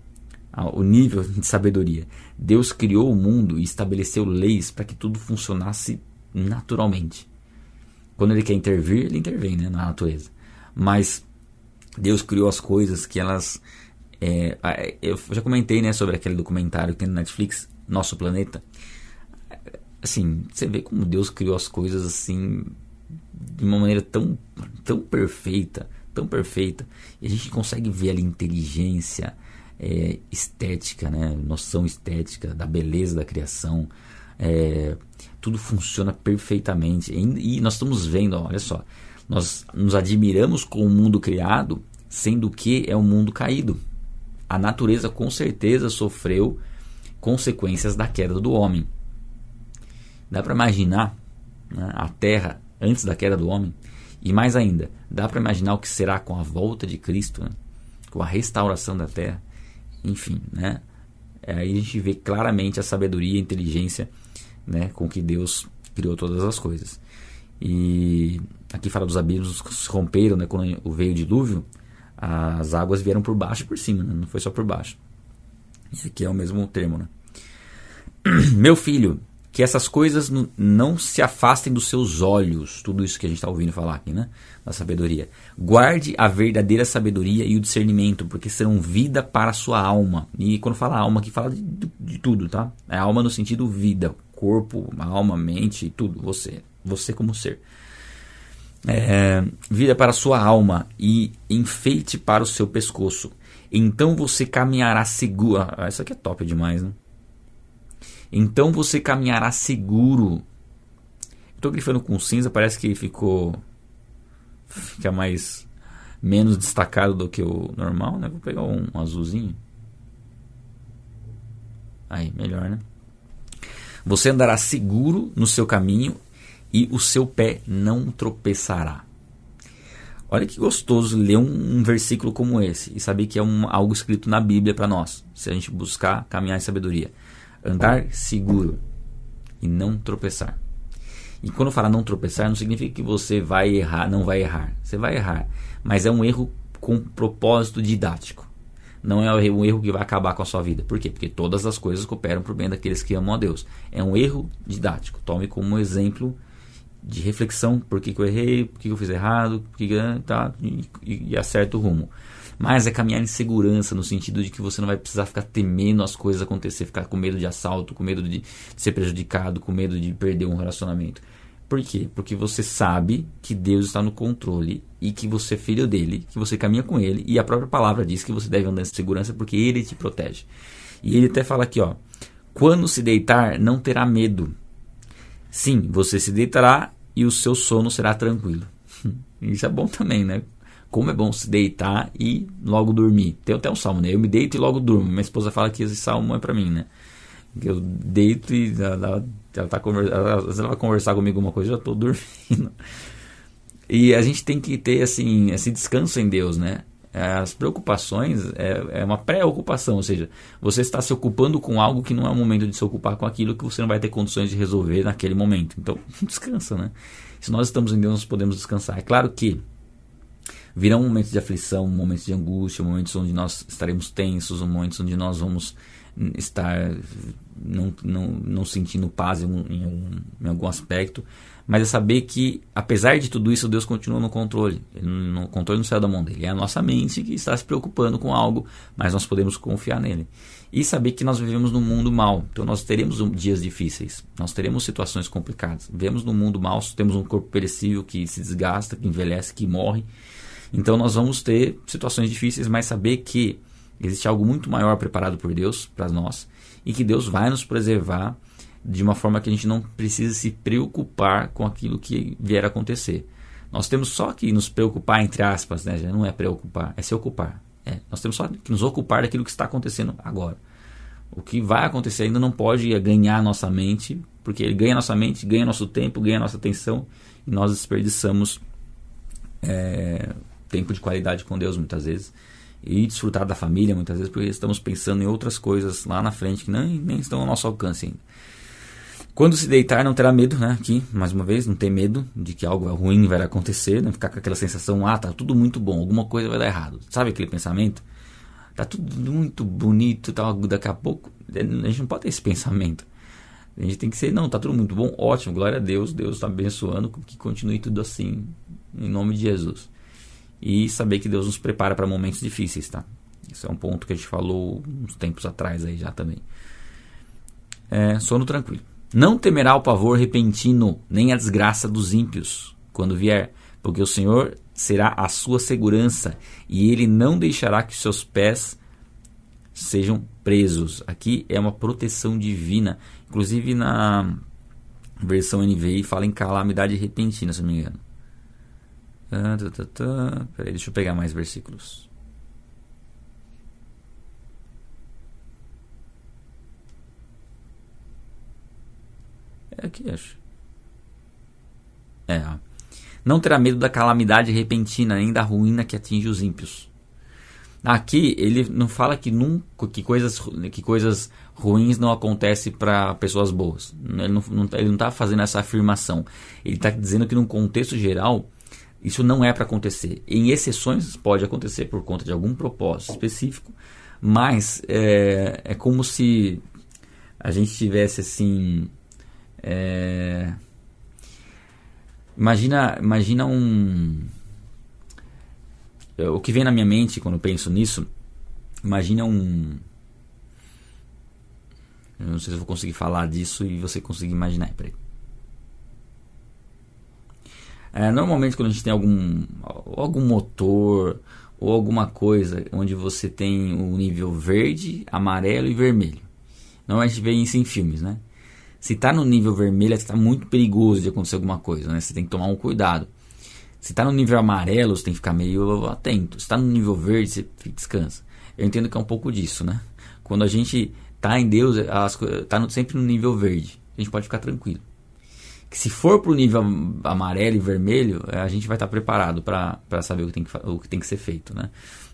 o nível de sabedoria. Deus criou o mundo e estabeleceu leis para que tudo funcionasse naturalmente. Quando ele quer intervir, ele intervém né, na natureza. Mas Deus criou as coisas que elas. É, eu já comentei né, sobre aquele documentário que tem no Netflix, Nosso Planeta. Assim, você vê como Deus criou as coisas assim de uma maneira tão, tão perfeita, tão perfeita. E a gente consegue ver ali inteligência é, estética, né? noção estética da beleza da criação. É, tudo funciona perfeitamente. E, nós estamos vendo, olha só, nós nos admiramos com o mundo criado, sendo que é um mundo caído. A natureza com certeza sofreu consequências da queda do homem. Dá para imaginar né, a Terra antes da queda do homem? E mais ainda, dá para imaginar o que será com a volta de Cristo, né? com a restauração da Terra? Enfim, né? Aí a gente vê claramente a sabedoria e a inteligência né, com que Deus criou todas as coisas. E aqui fala dos abismos que se romperam, né, quando veio o dilúvio, as águas vieram por baixo e por cima, né, não foi só por baixo. E aqui é o mesmo termo, né? Meu filho, que essas coisas não se afastem dos seus olhos. Tudo isso que a gente está ouvindo falar aqui, né? Da sabedoria. Guarde a verdadeira sabedoria e o discernimento, porque serão vida para a sua alma. E quando fala alma, aqui fala de, de, de tudo, tá? É alma no sentido vida, corpo, alma, mente, tudo, você, você como ser. É, vida para a sua alma e enfeite para o seu pescoço. Então você caminhará seguro. Ah, isso aqui é top demais, né? Então você caminhará seguro. Estou grifando com cinza, parece que ficou. Fica mais menos destacado do que o normal, né? Vou pegar um azulzinho. Aí, melhor, né? Você andará seguro no seu caminho e o seu pé não tropeçará. Olha que gostoso ler um, um versículo como esse e saber que é um, algo escrito na Bíblia para nós, se a gente buscar caminhar em sabedoria. Andar seguro e não tropeçar. E quando fala não tropeçar, não significa que você vai errar, não vai errar. Você vai errar, mas é um erro com propósito didático. Não é um erro que vai acabar com a sua vida. Por quê? Porque todas as coisas cooperam para o bem daqueles que amam a Deus. É um erro didático. Tome como exemplo de reflexão por que, que eu errei, por que, que eu fiz errado, por que, que tá, e, e o rumo. Mas é caminhar em segurança, no sentido de que você não vai precisar ficar temendo as coisas acontecer, ficar com medo de assalto, com medo de ser prejudicado, com medo de perder um relacionamento. Por quê? Porque você sabe que Deus está no controle e que você é filho dele, que você caminha com ele, e a própria palavra diz que você deve andar em segurança porque ele te protege. E ele até fala aqui, ó: quando se deitar, não terá medo. Sim, você se deitará e o seu sono será tranquilo. Isso é bom também, né? Como é bom se deitar e logo dormir. Tem até um salmo, né? Eu me deito e logo durmo. Minha esposa fala que esse salmo é para mim, né? Eu deito e ela, ela, tá conversa, ela, ela vai conversar comigo alguma coisa, eu já tô dormindo. E a gente tem que ter assim, esse descanso em Deus, né? As preocupações é, é uma pré-ocupação, ou seja, você está se ocupando com algo que não é o momento de se ocupar com aquilo que você não vai ter condições de resolver naquele momento. Então, descansa, né? Se nós estamos em Deus, nós podemos descansar. É claro que virão momentos de aflição, momentos de angústia, momentos onde nós estaremos tensos, momentos onde nós vamos estar não, não, não sentindo paz em, em, em, algum aspecto, mas é saber que, apesar de tudo isso, Deus continua no controle. No controle não saiu da mão dele. É a nossa mente que está se preocupando com algo, mas nós podemos confiar nele. E saber que nós vivemos num mundo mal. Então nós teremos dias difíceis, nós teremos situações complicadas. Vivemos num mundo mal, temos um corpo perecível que se desgasta, que envelhece, que morre. Então nós vamos ter situações difíceis, mas saber que Existe algo muito maior preparado por Deus para nós e que Deus vai nos preservar de uma forma que a gente não precisa se preocupar com aquilo que vier a acontecer. Nós temos só que nos preocupar, entre aspas, né? não é preocupar, é se ocupar. É, nós temos só que nos ocupar daquilo que está acontecendo agora. O que vai acontecer ainda não pode ganhar nossa mente, porque ele ganha nossa mente, ganha nosso tempo, ganha nossa atenção e nós desperdiçamos é, tempo de qualidade com Deus muitas vezes e desfrutar da família muitas vezes porque estamos pensando em outras coisas lá na frente que nem, nem estão ao nosso alcance ainda. Quando se deitar, não terá medo, né? Aqui, mais uma vez, não ter medo de que algo ruim vai acontecer, né? Ficar com aquela sensação, ah, tá tudo muito bom, alguma coisa vai dar errado. Sabe aquele pensamento? Tá tudo muito bonito, tá, daqui a pouco. A gente não pode ter esse pensamento. A gente tem que ser, não, tá tudo muito bom, ótimo, glória a Deus, Deus está abençoando, que continue tudo assim, em nome de Jesus e saber que Deus nos prepara para momentos difíceis, tá? Isso é um ponto que a gente falou uns tempos atrás aí já também. É, sono tranquilo. Não temerá o pavor repentino, nem a desgraça dos ímpios, quando vier, porque o Senhor será a sua segurança e ele não deixará que seus pés sejam presos. Aqui é uma proteção divina. Inclusive na versão NVI fala em calamidade repentina, se não me engano. Peraí, deixa eu pegar mais versículos. É aqui, acho. É. Não terá medo da calamidade repentina, nem da ruína que atinge os ímpios. Aqui ele não fala que nunca que coisas que coisas ruins não acontecem para pessoas boas. Ele não está fazendo essa afirmação. Ele está dizendo que num contexto geral isso não é para acontecer. Em exceções pode acontecer por conta de algum propósito específico, mas é, é como se a gente tivesse assim. É, imagina, imagina um. O que vem na minha mente quando penso nisso, imagina um. Eu não sei se eu vou conseguir falar disso e você conseguir imaginar. Peraí. É, normalmente quando a gente tem algum, algum motor ou alguma coisa onde você tem o nível verde, amarelo e vermelho. Normalmente a gente vê isso em filmes, né? Se está no nível vermelho, está muito perigoso de acontecer alguma coisa, né? Você tem que tomar um cuidado. Se está no nível amarelo, você tem que ficar meio atento. Se está no nível verde, você descansa. Eu entendo que é um pouco disso, né? Quando a gente está em Deus, está sempre no nível verde. A gente pode ficar tranquilo. Que se for para o nível amarelo e vermelho, a gente vai estar tá preparado para saber o que, tem que, o que tem que ser feito, né?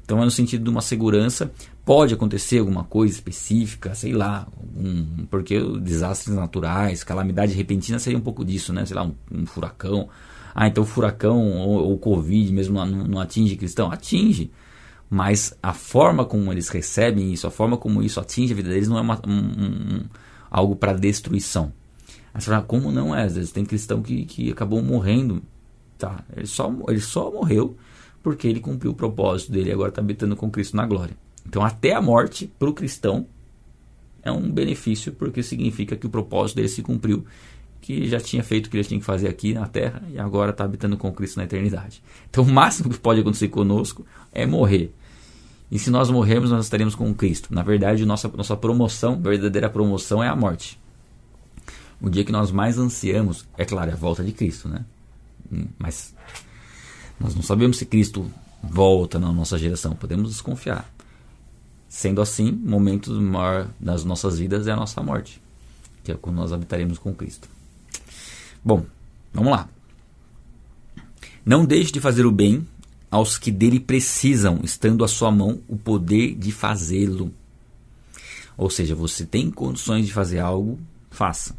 Então é no sentido de uma segurança. Pode acontecer alguma coisa específica, sei lá, um, porque desastres naturais, calamidade repentina seria um pouco disso, né? Sei lá, um, um furacão. Ah, então o furacão ou o Covid mesmo não, não atinge cristão? Atinge. Mas a forma como eles recebem isso, a forma como isso atinge a vida deles não é uma, um, algo para destruição. Aí você fala, como não é? Tem cristão que, que acabou morrendo. Tá, ele só, ele só morreu porque ele cumpriu o propósito dele e agora está habitando com Cristo na glória. Então, até a morte, para o cristão, é um benefício, porque significa que o propósito dele se cumpriu, que já tinha feito o que ele tinha que fazer aqui na terra e agora está habitando com Cristo na eternidade. Então, o máximo que pode acontecer conosco é morrer. E se nós morrermos, nós estaremos com Cristo. Na verdade, nossa, nossa promoção, verdadeira promoção, é a morte. O dia que nós mais ansiamos, é claro, é a volta de Cristo, né? Hum, mas nós não sabemos se Cristo volta na nossa geração, podemos desconfiar. Sendo assim, o momento maior das nossas vidas é a nossa morte, que é quando nós habitaremos com Cristo. Bom, vamos lá. Não deixe de fazer o bem aos que dele precisam, estando à sua mão o poder de fazê-lo. Ou seja, você tem condições de fazer algo, faça.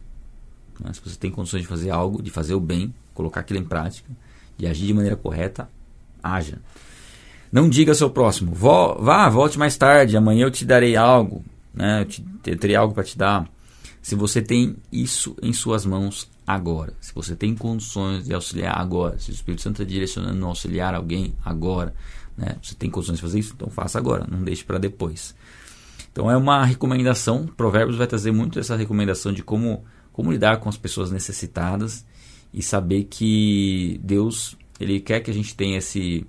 Se você tem condições de fazer algo, de fazer o bem, colocar aquilo em prática, de agir de maneira correta, haja. Não diga ao seu próximo, vá, volte mais tarde, amanhã eu te darei algo, né? eu, te, eu terei algo para te dar. Se você tem isso em suas mãos agora, se você tem condições de auxiliar agora, se o Espírito Santo está direcionando a auxiliar alguém agora, né? você tem condições de fazer isso, então faça agora, não deixe para depois. Então é uma recomendação, Provérbios vai trazer muito essa recomendação de como, como lidar com as pessoas necessitadas e saber que Deus ele quer que a gente tenha esse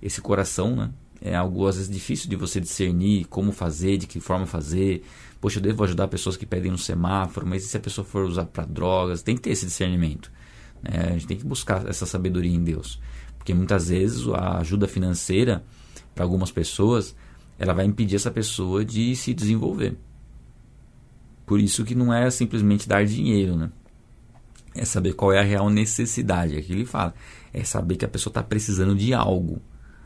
esse coração, né? É algo às vezes difícil de você discernir como fazer, de que forma fazer. Poxa, eu devo ajudar pessoas que pedem no semáforo, mas e se a pessoa for usar para drogas? Tem que ter esse discernimento. Né? A gente tem que buscar essa sabedoria em Deus, porque muitas vezes a ajuda financeira para algumas pessoas ela vai impedir essa pessoa de se desenvolver. Por isso que não é simplesmente dar dinheiro, né? é saber qual é a real necessidade. Aqui ele fala. É saber que a pessoa está precisando de algo.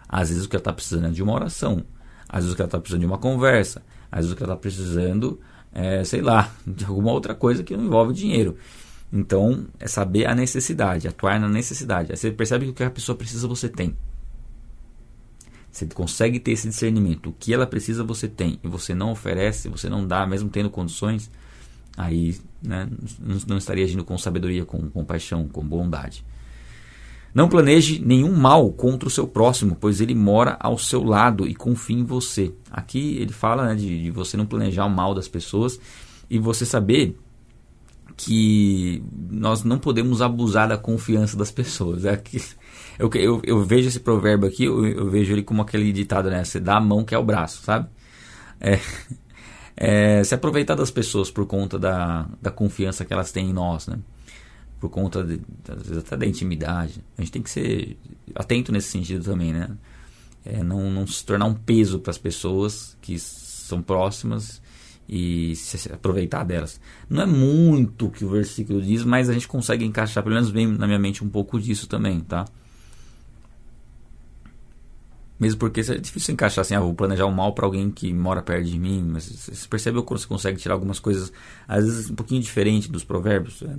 Às vezes o que ela está precisando é de uma oração. Às vezes o que ela está precisando é de uma conversa. Às vezes o que ela está precisando é, sei lá, de alguma outra coisa que não envolve dinheiro. Então, é saber a necessidade, atuar na necessidade. Aí você percebe que o que a pessoa precisa, você tem. Você consegue ter esse discernimento. O que ela precisa, você tem. E você não oferece, você não dá, mesmo tendo condições aí né, não estaria agindo com sabedoria, com compaixão, com bondade. Não planeje nenhum mal contra o seu próximo, pois ele mora ao seu lado e confia em você. Aqui ele fala né, de, de, você não planejar o mal das pessoas e você saber que nós não podemos abusar da confiança das pessoas. É eu, eu, eu, vejo esse provérbio aqui, eu, eu, vejo ele como aquele ditado, né? Você dá a mão que é o braço, sabe? É, é, se aproveitar das pessoas por conta da, da confiança que elas têm em nós, né? Por conta, de, às vezes, até da intimidade. A gente tem que ser atento nesse sentido também, né? É, não, não se tornar um peso para as pessoas que são próximas e se aproveitar delas. Não é muito o que o versículo diz, mas a gente consegue encaixar, pelo menos vem na minha mente um pouco disso também, tá? Mesmo porque é difícil encaixar assim, ah, vou planejar um mal para alguém que mora perto de mim. Mas você percebe que você consegue tirar algumas coisas, às vezes um pouquinho diferente dos provérbios. É,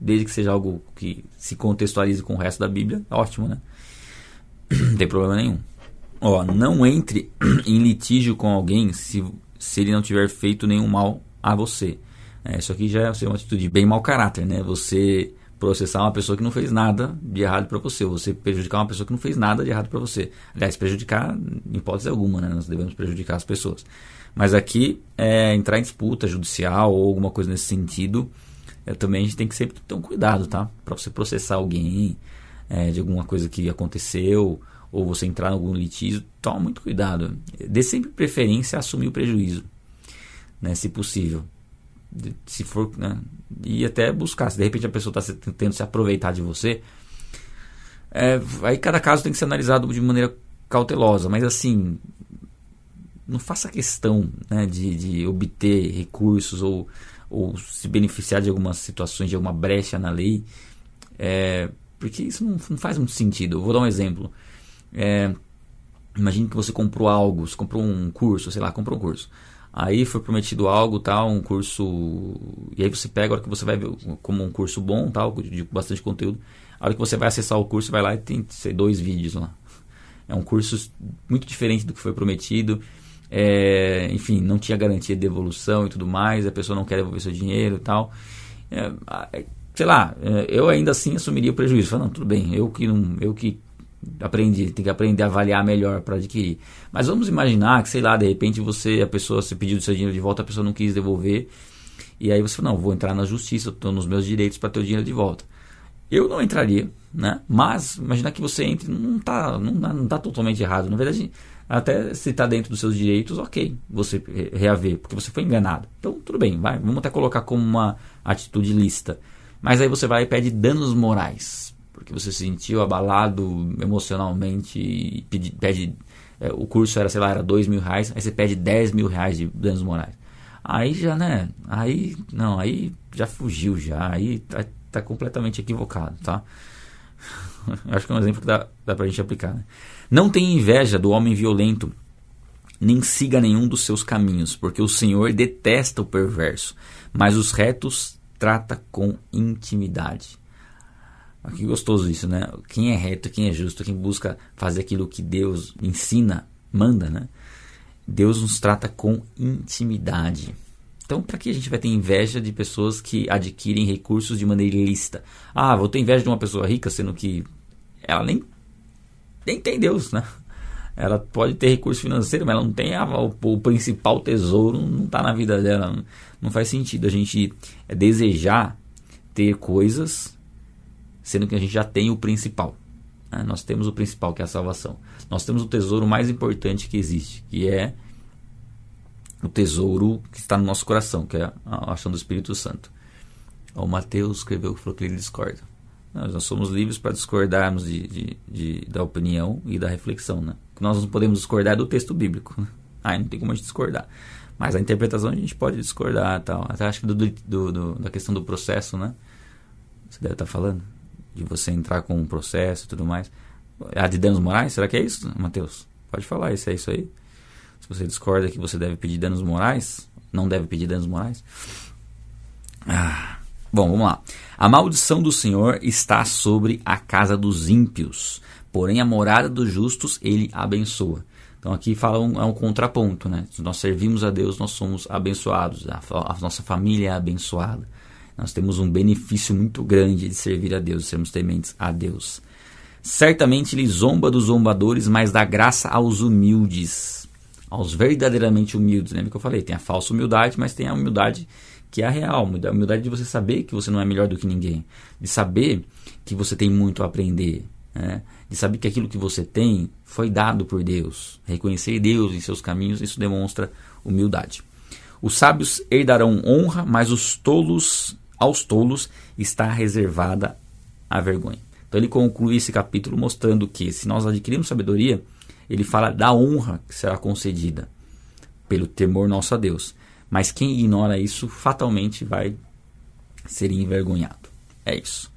desde que seja algo que se contextualize com o resto da Bíblia, ótimo, né? Não tem problema nenhum. Ó, não entre em litígio com alguém se, se ele não tiver feito nenhum mal a você. É, isso aqui já é uma atitude bem mau caráter, né? Você processar uma pessoa que não fez nada de errado para você, você prejudicar uma pessoa que não fez nada de errado para você. Aliás, prejudicar, em hipótese alguma, né? nós devemos prejudicar as pessoas. Mas aqui, é, entrar em disputa judicial ou alguma coisa nesse sentido, é, também a gente tem que sempre ter um cuidado, tá? Para você processar alguém é, de alguma coisa que aconteceu, ou você entrar em algum litígio, toma muito cuidado. Dê sempre preferência a assumir o prejuízo, né, se possível se for, né, e até buscar. Se de repente a pessoa está tentando se aproveitar de você, É, aí cada caso tem que ser analisado de maneira cautelosa, mas assim, não faça questão né, de, de obter recursos ou, ou se beneficiar de algumas situações, de alguma brecha na lei, é, porque isso não, não, faz muito sentido. Eu vou dar um exemplo. É, imagine que você comprou algo, você comprou um curso, sei lá, comprou um curso. Aí foi prometido algo, tal, um curso. E aí você pega a hora que você vai ver como um curso bom, tal, de bastante conteúdo. A hora que você vai acessar o curso, vai lá e tem dois vídeos lá. É um curso muito diferente do que foi prometido. É, enfim, não tinha garantia de devolução e tudo mais. A pessoa não quer devolver seu dinheiro e tal. É, sei lá, é, eu ainda assim assumiria o prejuízo. Falei, não, tudo bem, eu que, não, eu que aprendi, tem que aprender a avaliar melhor para adquirir. Mas vamos imaginar que, sei lá, de repente você, a pessoa, se pediu seu dinheiro de volta, a pessoa não quis devolver. E aí você falou, não, vou entrar na justiça, estou nos meus direitos para ter o dinheiro de volta. Eu não entraria, né? Mas imagina que você entre, não está não, não tá totalmente errado. Na verdade, até se está dentro dos seus direitos, ok, você reaver, porque você foi enganado. Então, tudo bem, vai, vamos até colocar como uma atitude lícita. Mas aí você vai e pede danos morais, porque você se sentiu abalado emocionalmente e pede, pede é, o curso era, sei lá, era dois mil reais, aí você pede 10 mil reais de danos morais. Aí já, né, aí, não, aí já fugiu já, aí tá, tá completamente equivocado, tá? Acho que é um exemplo que dá, dá pra gente aplicar, né? Não tenha inveja do homem violento, nem siga nenhum dos seus caminhos, porque o Senhor detesta o perverso, mas os retos trata com intimidade. Que gostoso isso, né? Quem é reto, quem é justo, quem busca fazer aquilo que Deus ensina, manda, né? Deus nos trata com intimidade. Então, para que a gente vai ter inveja de pessoas que adquirem recursos de maneira ilícita? Ah, vou ter inveja de uma pessoa rica, sendo que ela nem nem tem Deus, né? Ela pode ter recurso financeiro, mas ela não tem a, o, o, principal tesouro, não está na vida dela. Não, não, faz sentido a gente desejar ter coisas, sendo que a gente já tem o principal. Né? Nós temos o principal, que é a salvação. Nós temos o tesouro mais importante que existe, que é o tesouro que está no nosso coração, que é a ação do Espírito Santo. O Mateus escreveu falou que ele discorda. Nós, somos livres para discordarmos de, de, de, da opinião e da reflexão. Né? Nós não podemos discordar do texto bíblico. Né? Aí não tem como a gente discordar. Mas a interpretação a gente pode discordar. Tal. Até acho que do, do, do, da questão do processo, né? Você deve estar falando. De você entrar com um processo e tudo mais. A de danos morais, será que é isso, Mateus? Pode falar, se é isso aí. Se você discorda que você deve pedir danos morais, não deve pedir danos morais. Ah, Bom, vamos lá. A maldição do Senhor está sobre a casa dos ímpios, porém a morada dos justos ele abençoa. Então aqui fala um, é um contraponto, né? Se nós servimos a Deus, nós somos abençoados, a, a, nossa família é abençoada. Nós temos um benefício muito grande de servir a Deus, de sermos tementes a Deus. Certamente ele zomba dos zombadores, mas dá graça aos humildes, aos verdadeiramente humildes. Lembra que eu falei? Tem a falsa humildade, mas tem a humildade que é a real, a humildade de você saber que você não é melhor do que ninguém, de saber que você tem muito a aprender, né? de saber que aquilo que você tem foi dado por Deus, reconhecer Deus em seus caminhos, isso demonstra humildade. Os sábios herdarão honra, mas os tolos, aos tolos está reservada a vergonha. Então ele conclui esse capítulo mostrando que se nós adquirirmos sabedoria, ele fala da honra que será concedida pelo temor nosso a Deus. Mas quem ignora isso fatalmente vai ser envergonhado. É isso.